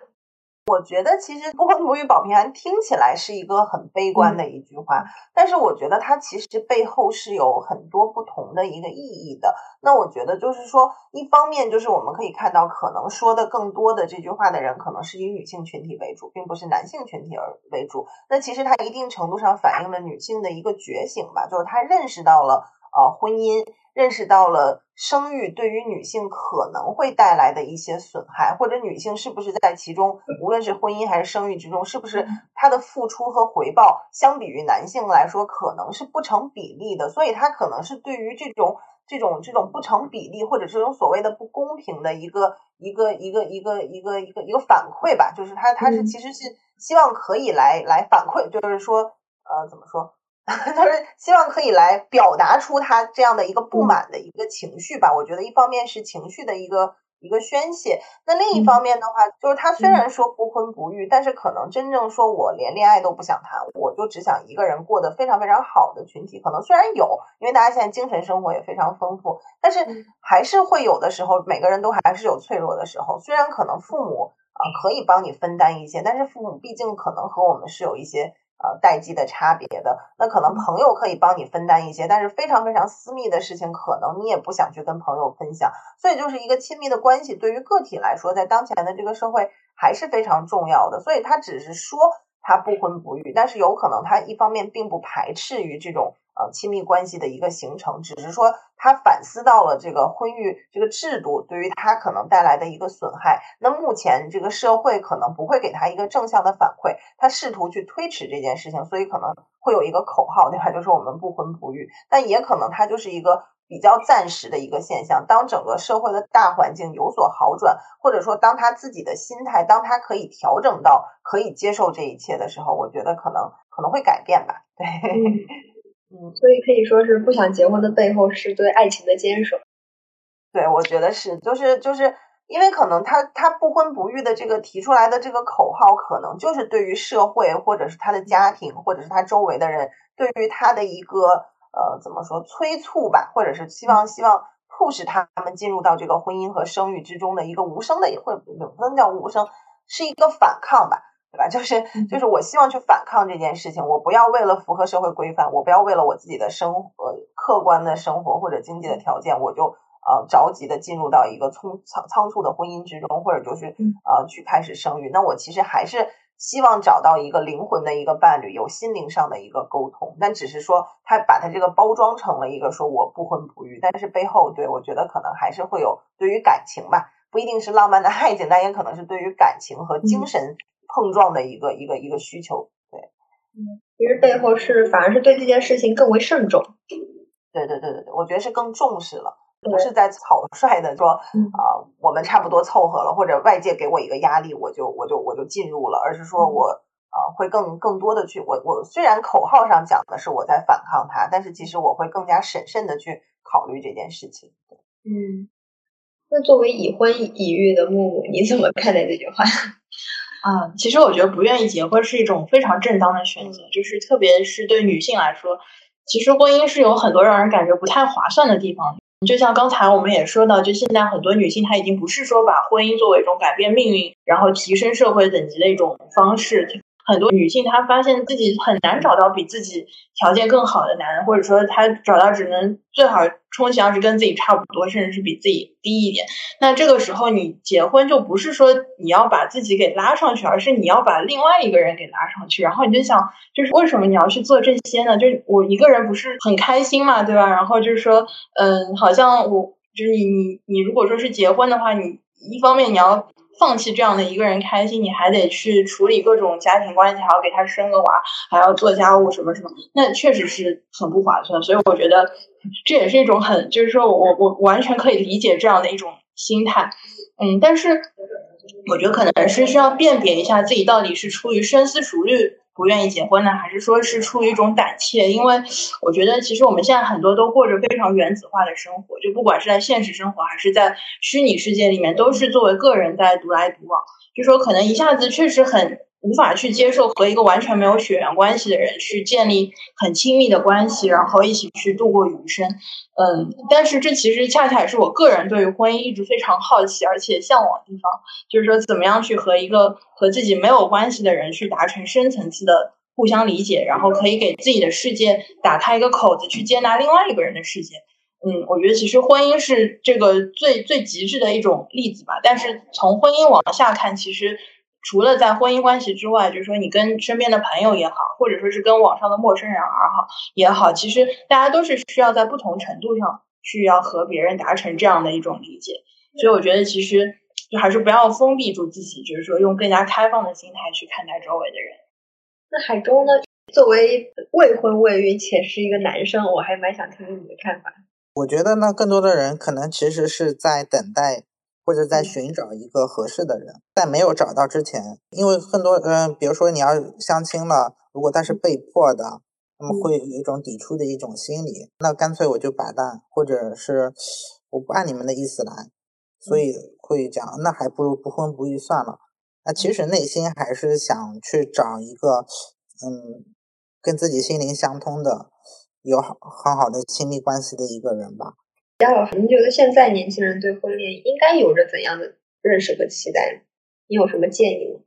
我觉得其实不婚不育保平安听起来是一个很悲观的一句话，但是我觉得它其实背后是有很多不同的一个意义的。那我觉得就是说，一方面就是我们可以看到，可能说的更多的这句话的人，可能是以女性群体为主，并不是男性群体而为主。那其实它一定程度上反映了女性的一个觉醒吧，就是她认识到了呃婚姻。认识到了生育对于女性可能会带来的一些损害，或者女性是不是在其中，无论是婚姻还是生育之中，是不是她的付出和回报相比于男性来说可能是不成比例的，所以她可能是对于这种这种这种不成比例或者这种所谓的不公平的一个一个一个一个一个一个一个反馈吧，就是她她是其实是希望可以来来反馈，就是说呃怎么说？就是希望可以来表达出他这样的一个不满的一个情绪吧。我觉得一方面是情绪的一个一个宣泄，那另一方面的话，就是他虽然说不婚不育，但是可能真正说我连恋爱都不想谈，我就只想一个人过得非常非常好的群体，可能虽然有，因为大家现在精神生活也非常丰富，但是还是会有的时候，每个人都还是有脆弱的时候。虽然可能父母啊可以帮你分担一些，但是父母毕竟可能和我们是有一些。呃，待机的差别的，那可能朋友可以帮你分担一些，但是非常非常私密的事情，可能你也不想去跟朋友分享。所以，就是一个亲密的关系，对于个体来说，在当前的这个社会还是非常重要的。所以，他只是说他不婚不育，但是有可能他一方面并不排斥于这种。呃，亲密关系的一个形成，只是说他反思到了这个婚育这个制度对于他可能带来的一个损害。那目前这个社会可能不会给他一个正向的反馈，他试图去推迟这件事情，所以可能会有一个口号，对吧？就是我们不婚不育。但也可能它就是一个比较暂时的一个现象。当整个社会的大环境有所好转，或者说当他自己的心态，当他可以调整到可以接受这一切的时候，我觉得可能可能会改变吧。对。嗯，所以可以说是不想结婚的背后是对爱情的坚守。对，我觉得是，就是就是因为可能他他不婚不育的这个提出来的这个口号，可能就是对于社会或者是他的家庭或者是他周围的人对于他的一个呃怎么说催促吧，或者是希望希望促使他们进入到这个婚姻和生育之中的一个无声的，或不能叫无声，是一个反抗吧。对吧？就是就是我希望去反抗这件事情，我不要为了符合社会规范，我不要为了我自己的生活客观的生活或者经济的条件，我就呃着急的进入到一个匆仓仓促的婚姻之中，或者就是呃去开始生育。那我其实还是希望找到一个灵魂的一个伴侣，有心灵上的一个沟通。但只是说他把他这个包装成了一个说我不婚不育，但是背后对我觉得可能还是会有对于感情吧，不一定是浪漫的爱情，但也可能是对于感情和精神。碰撞的一个一个一个需求，对，嗯，其实背后是反而是对这件事情更为慎重，对对对对对，我觉得是更重视了，不是在草率的说啊，我们差不多凑合了，或者外界给我一个压力，我就我就我就进入了，而是说我啊会更更多的去，我我虽然口号上讲的是我在反抗他，但是其实我会更加审慎的去考虑这件事情，嗯，那作为已婚已育的木木，你怎么看待这句话？啊，其实我觉得不愿意结婚是一种非常正当的选择，就是特别是对女性来说，其实婚姻是有很多让人感觉不太划算的地方。就像刚才我们也说到，就现在很多女性她已经不是说把婚姻作为一种改变命运，然后提升社会等级的一种方式。很多女性她发现自己很难找到比自己条件更好的男人，或者说她找到只能最好充其量是跟自己差不多，甚至是比自己低一点。那这个时候你结婚就不是说你要把自己给拉上去，而是你要把另外一个人给拉上去。然后你就想，就是为什么你要去做这些呢？就是我一个人不是很开心嘛，对吧？然后就是说，嗯，好像我就是你你你如果说是结婚的话，你一方面你要。放弃这样的一个人开心，你还得去处理各种家庭关系，还要给他生个娃，还要做家务什么什么，那确实是很不划算。所以我觉得这也是一种很，就是说我我完全可以理解这样的一种心态。嗯，但是我觉得可能是需要辨别一下自己到底是出于深思熟虑。不愿意结婚呢，还是说是出于一种胆怯？因为我觉得，其实我们现在很多都过着非常原子化的生活，就不管是在现实生活还是在虚拟世界里面，都是作为个人在独来独往。就说可能一下子确实很。无法去接受和一个完全没有血缘关系的人去建立很亲密的关系，然后一起去度过余生。嗯，但是这其实恰恰也是我个人对于婚姻一直非常好奇而且向往的地方，就是说怎么样去和一个和自己没有关系的人去达成深层次的互相理解，然后可以给自己的世界打开一个口子去接纳另外一个人的世界。嗯，我觉得其实婚姻是这个最最极致的一种例子吧。但是从婚姻往下看，其实。除了在婚姻关系之外，就是说你跟身边的朋友也好，或者说是跟网上的陌生人而好也好，其实大家都是需要在不同程度上去要和别人达成这样的一种理解。所以我觉得其实就还是不要封闭住自己，就是说用更加开放的心态去看待周围的人。那海中呢？作为未婚未育且是一个男生，我还蛮想听听你的看法。我觉得呢，更多的人可能其实是在等待或者在寻找一个合适的人，在没有找到之前，因为很多嗯，比如说你要相亲了，如果他是被迫的，那么会有一种抵触的一种心理，那干脆我就摆烂，或者是我不按你们的意思来，所以会讲，那还不如不婚不育算了。那其实内心还是想去找一个嗯。跟自己心灵相通的、有好很好的亲密关系的一个人吧。贾老师，您觉得现在年轻人对婚恋应该有着怎样的认识和期待？你有什么建议吗？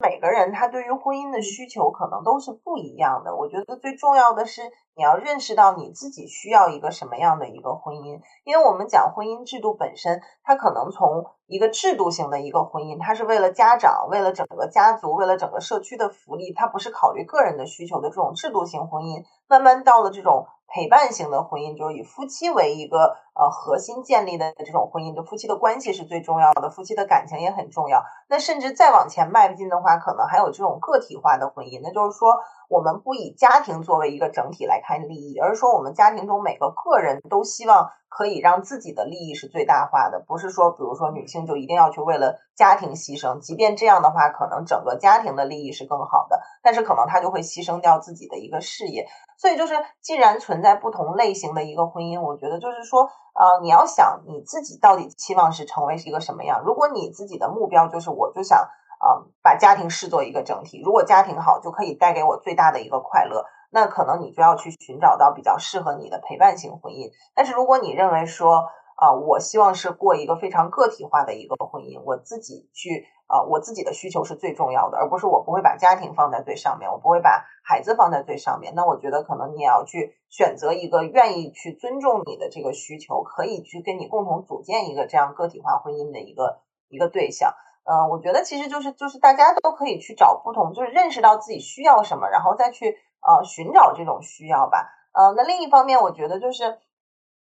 每个人他对于婚姻的需求可能都是不一样的。我觉得最重要的是你要认识到你自己需要一个什么样的一个婚姻。因为我们讲婚姻制度本身，它可能从一个制度型的一个婚姻，它是为了家长、为了整个家族、为了整个社区的福利，它不是考虑个人的需求的这种制度型婚姻，慢慢到了这种。陪伴型的婚姻就是以夫妻为一个呃核心建立的这种婚姻，就夫妻的关系是最重要的，夫妻的感情也很重要。那甚至再往前迈不进的话，可能还有这种个体化的婚姻，那就是说。我们不以家庭作为一个整体来看利益，而是说我们家庭中每个个人都希望可以让自己的利益是最大化的，不是说比如说女性就一定要去为了家庭牺牲，即便这样的话，可能整个家庭的利益是更好的，但是可能她就会牺牲掉自己的一个事业。所以就是，既然存在不同类型的一个婚姻，我觉得就是说，呃，你要想你自己到底期望是成为一个什么样。如果你自己的目标就是，我就想。啊，把家庭视作一个整体。如果家庭好，就可以带给我最大的一个快乐。那可能你就要去寻找到比较适合你的陪伴型婚姻。但是如果你认为说，啊，我希望是过一个非常个体化的一个婚姻，我自己去，啊，我自己的需求是最重要的，而不是我不会把家庭放在最上面，我不会把孩子放在最上面。那我觉得可能你也要去选择一个愿意去尊重你的这个需求，可以去跟你共同组建一个这样个体化婚姻的一个一个对象。嗯，我觉得其实就是就是大家都可以去找不同，就是认识到自己需要什么，然后再去呃寻找这种需要吧。呃，那另一方面，我觉得就是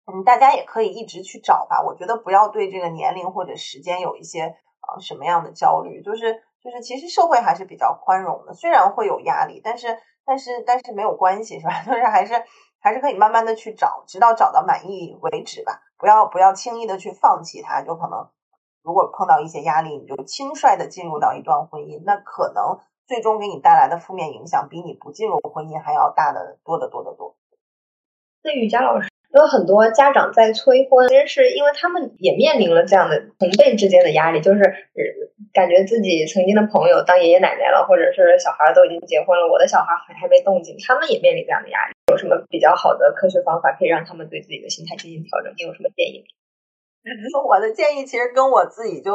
嗯，大家也可以一直去找吧。我觉得不要对这个年龄或者时间有一些呃什么样的焦虑，就是就是其实社会还是比较宽容的，虽然会有压力，但是但是但是没有关系，是吧？就是还是还是可以慢慢的去找，直到找到满意为止吧。不要不要轻易的去放弃它，就可能。如果碰到一些压力，你就轻率的进入到一段婚姻，那可能最终给你带来的负面影响，比你不进入婚姻还要大的多得多得多。那雨佳老师，有很多家长在催婚，其实是因为他们也面临了这样的同辈之间的压力，就是感觉自己曾经的朋友当爷爷奶奶了，或者是小孩都已经结婚了，我的小孩还还没动静，他们也面临这样的压力。有什么比较好的科学方法可以让他们对自己的心态进行调整？你有什么建议？我的建议其实跟我自己就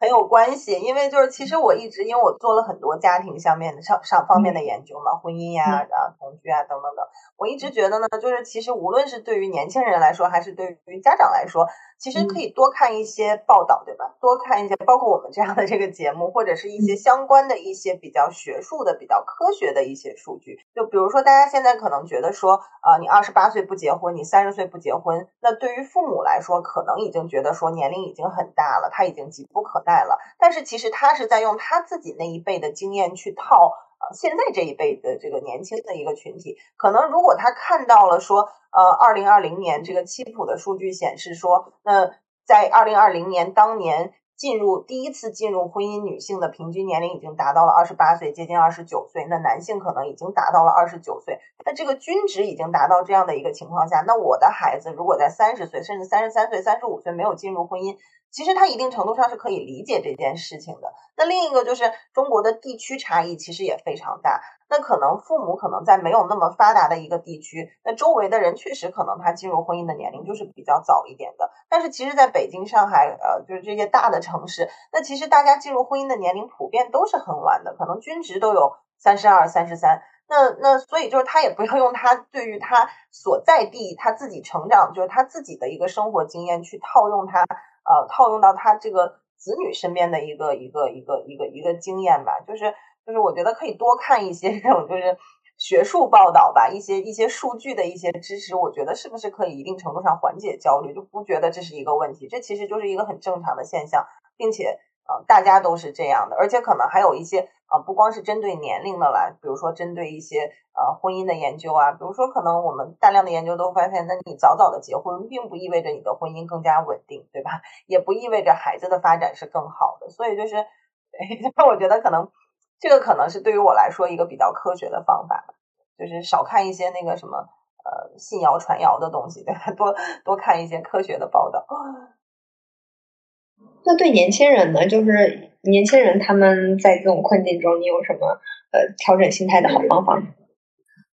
很有关系，因为就是其实我一直因为我做了很多家庭上面的上上方面的研究嘛，婚姻呀、啊同居啊等等等，我一直觉得呢，就是其实无论是对于年轻人来说，还是对于家长来说。其实可以多看一些报道，对吧？多看一些，包括我们这样的这个节目，或者是一些相关的一些比较学术的、比较科学的一些数据。就比如说，大家现在可能觉得说，啊，你二十八岁不结婚，你三十岁不结婚，那对于父母来说，可能已经觉得说年龄已经很大了，他已经急不可待了。但是其实他是在用他自己那一辈的经验去套。呃，现在这一辈的这个年轻的一个群体，可能如果他看到了说，呃，二零二零年这个七普的数据显示说，那在二零二零年当年进入第一次进入婚姻女性的平均年龄已经达到了二十八岁，接近二十九岁，那男性可能已经达到了二十九岁，那这个均值已经达到这样的一个情况下，那我的孩子如果在三十岁甚至三十三岁、三十五岁没有进入婚姻。其实他一定程度上是可以理解这件事情的。那另一个就是中国的地区差异其实也非常大。那可能父母可能在没有那么发达的一个地区，那周围的人确实可能他进入婚姻的年龄就是比较早一点的。但是其实在北京、上海，呃，就是这些大的城市，那其实大家进入婚姻的年龄普遍都是很晚的，可能均值都有三十二、三十三。那那所以就是他也不要用他对于他所在地他自己成长，就是他自己的一个生活经验去套用他。呃，套用到他这个子女身边的一个一个一个一个一个经验吧，就是就是我觉得可以多看一些这种就是学术报道吧，一些一些数据的一些支持，我觉得是不是可以一定程度上缓解焦虑，就不觉得这是一个问题，这其实就是一个很正常的现象，并且呃大家都是这样的，而且可能还有一些呃不光是针对年龄的啦，比如说针对一些呃婚姻的研究啊，比如说可能我们大量的研究都发现，那你早早的结婚，并不意味着你的婚姻更加稳定，对吧？也不意味着孩子的发展是更好的，所以就是，我觉得可能。这个可能是对于我来说一个比较科学的方法，就是少看一些那个什么呃信谣传谣的东西，对吧？多多看一些科学的报道。那对年轻人呢？就是年轻人他们在这种困境中，你有什么呃调整心态的好方法？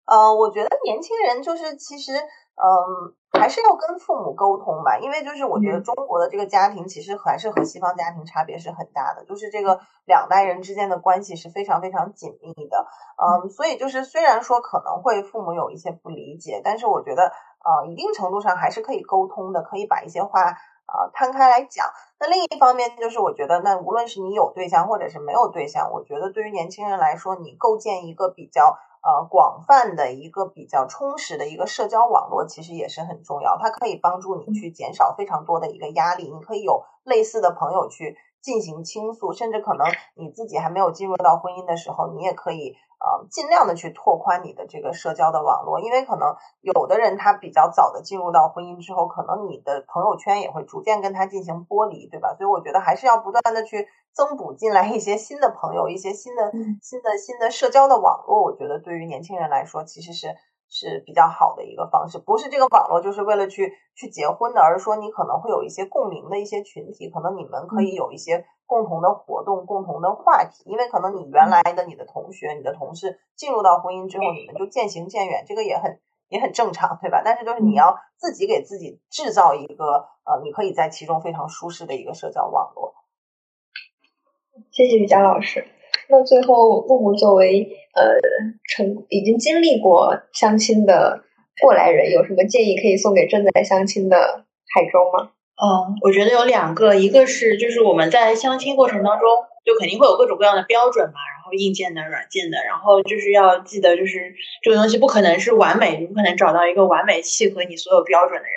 呃，我觉得年轻人就是其实嗯。还是要跟父母沟通吧，因为就是我觉得中国的这个家庭其实还是和西方家庭差别是很大的，就是这个两代人之间的关系是非常非常紧密的，嗯，所以就是虽然说可能会父母有一些不理解，但是我觉得呃一定程度上还是可以沟通的，可以把一些话呃摊开来讲。那另一方面就是我觉得，那无论是你有对象或者是没有对象，我觉得对于年轻人来说，你构建一个比较。呃，广泛的一个比较充实的一个社交网络，其实也是很重要。它可以帮助你去减少非常多的一个压力。你可以有类似的朋友去进行倾诉，甚至可能你自己还没有进入到婚姻的时候，你也可以呃尽量的去拓宽你的这个社交的网络。因为可能有的人他比较早的进入到婚姻之后，可能你的朋友圈也会逐渐跟他进行剥离，对吧？所以我觉得还是要不断的去。增补进来一些新的朋友，一些新的、新的、新的社交的网络，我觉得对于年轻人来说，其实是是比较好的一个方式。不是这个网络就是为了去去结婚的，而是说你可能会有一些共鸣的一些群体，可能你们可以有一些共同的活动、共同的话题。因为可能你原来的你的同学、你的同事进入到婚姻之后，你们就渐行渐远，这个也很也很正常，对吧？但是就是你要自己给自己制造一个呃，你可以在其中非常舒适的一个社交网络。谢谢瑜伽老师。那最后，木木作为呃成已经经历过相亲的过来人，有什么建议可以送给正在相亲的海中吗？嗯，我觉得有两个，一个是就是我们在相亲过程当中，就肯定会有各种各样的标准嘛，然后硬件的、软件的，然后就是要记得，就是这个东西不可能是完美，你不可能找到一个完美契合你所有标准的人。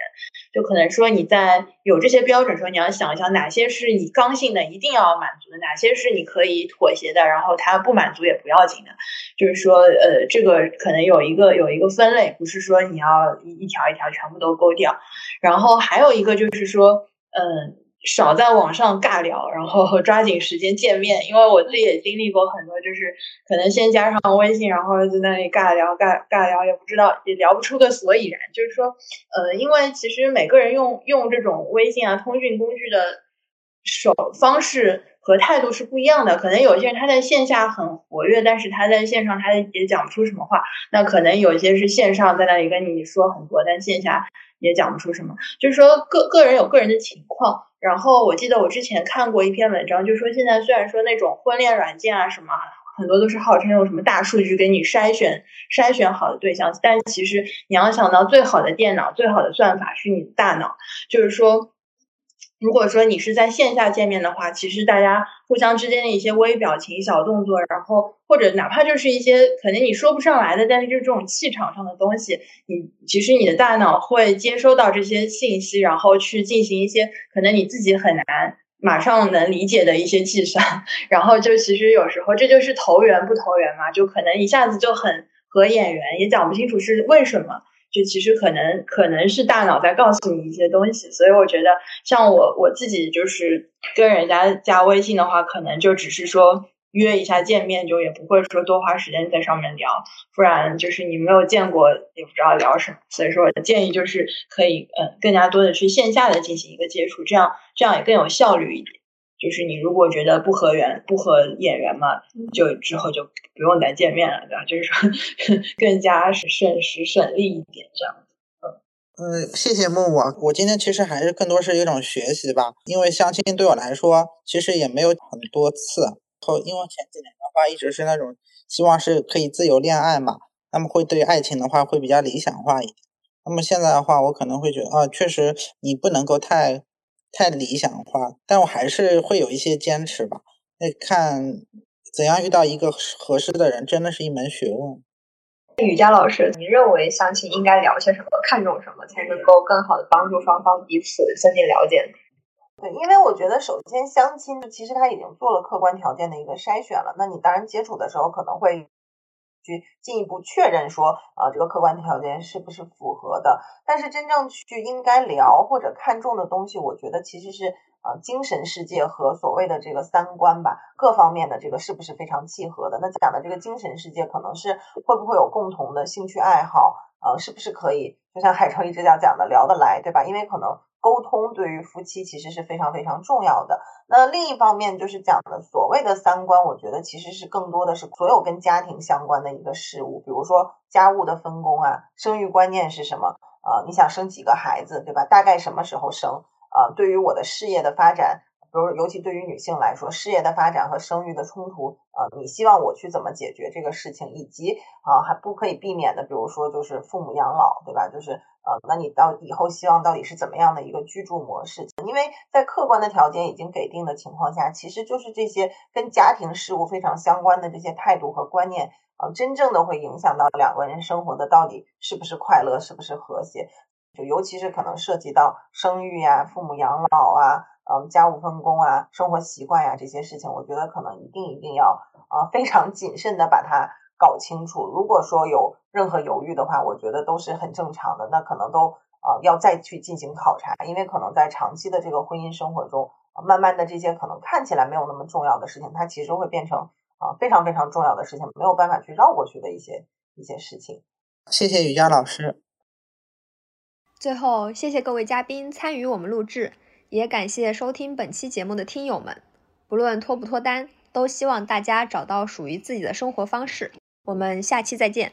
就可能说你在有这些标准的时候，你要想一想哪些是你刚性的一定要满足的，哪些是你可以妥协的，然后他不满足也不要紧的。就是说，呃，这个可能有一个有一个分类，不是说你要一一条一条全部都勾掉。然后还有一个就是说，嗯。少在网上尬聊，然后抓紧时间见面。因为我自己也经历过很多，就是可能先加上微信，然后在那里尬聊、尬尬聊，也不知道，也聊不出个所以然。就是说，呃，因为其实每个人用用这种微信啊、通讯工具的手方式和态度是不一样的。可能有些人他在线下很活跃，但是他在线上他也讲不出什么话。那可能有些是线上在那里跟你说很多，但线下也讲不出什么。就是说，个个人有个人的情况。然后我记得我之前看过一篇文章，就说现在虽然说那种婚恋软件啊什么很多都是号称用什么大数据给你筛选筛选好的对象，但其实你要想到最好的电脑、最好的算法是你的大脑，就是说。如果说你是在线下见面的话，其实大家互相之间的一些微表情、小动作，然后或者哪怕就是一些可能你说不上来的，但是就是这种气场上的东西，你其实你的大脑会接收到这些信息，然后去进行一些可能你自己很难马上能理解的一些计算，然后就其实有时候这就是投缘不投缘嘛，就可能一下子就很合眼缘，也讲不清楚是为什么。就其实可能可能是大脑在告诉你一些东西，所以我觉得像我我自己就是跟人家加微信的话，可能就只是说约一下见面，就也不会说多花时间在上面聊，不然就是你没有见过也不知道聊什么。所以说我的建议就是可以嗯更加多的去线下的进行一个接触，这样这样也更有效率一点。就是你如果觉得不合缘、不合眼缘嘛，就之后就不用再见面了，对吧？就是说更加是省时省力一点这样子。嗯，谢谢木木。我今天其实还是更多是一种学习吧，因为相亲对我来说其实也没有很多次。后因为前几年的话一直是那种希望是可以自由恋爱嘛，那么会对爱情的话会比较理想化一点。那么现在的话，我可能会觉得啊，确实你不能够太。太理想化，但我还是会有一些坚持吧。那看怎样遇到一个合适的人，真的是一门学问。雨佳老师，你认为相亲应该聊些什么，看重什么，才能够更好的帮助双方彼此增进了解？对，因为我觉得首先相亲其实他已经做了客观条件的一个筛选了，那你当然接触的时候可能会。去进一步确认说，啊，这个客观条件是不是符合的？但是真正去应该聊或者看重的东西，我觉得其实是啊，精神世界和所谓的这个三观吧，各方面的这个是不是非常契合的？那讲的这个精神世界，可能是会不会有共同的兴趣爱好，啊，是不是可以就像海城一直讲讲的聊得来，对吧？因为可能。沟通对于夫妻其实是非常非常重要的。那另一方面就是讲的所谓的三观，我觉得其实是更多的是所有跟家庭相关的一个事物，比如说家务的分工啊，生育观念是什么啊？你想生几个孩子，对吧？大概什么时候生啊？对于我的事业的发展。比如，尤其对于女性来说，事业的发展和生育的冲突，呃，你希望我去怎么解决这个事情，以及啊，还不可以避免的，比如说就是父母养老，对吧？就是呃，那你到以后希望到底是怎么样的一个居住模式？因为在客观的条件已经给定的情况下，其实就是这些跟家庭事务非常相关的这些态度和观念，呃，真正的会影响到两个人生活的到底是不是快乐，是不是和谐？就尤其是可能涉及到生育呀、父母养老啊。嗯，家务分工啊，生活习惯呀，这些事情，我觉得可能一定一定要啊非常谨慎的把它搞清楚。如果说有任何犹豫的话，我觉得都是很正常的。那可能都啊要再去进行考察，因为可能在长期的这个婚姻生活中，慢慢的这些可能看起来没有那么重要的事情，它其实会变成啊非常非常重要的事情，没有办法去绕过去的一些一些事情。谢谢雨佳老师。最后，谢谢各位嘉宾参与我们录制。也感谢收听本期节目的听友们，不论脱不脱单，都希望大家找到属于自己的生活方式。我们下期再见。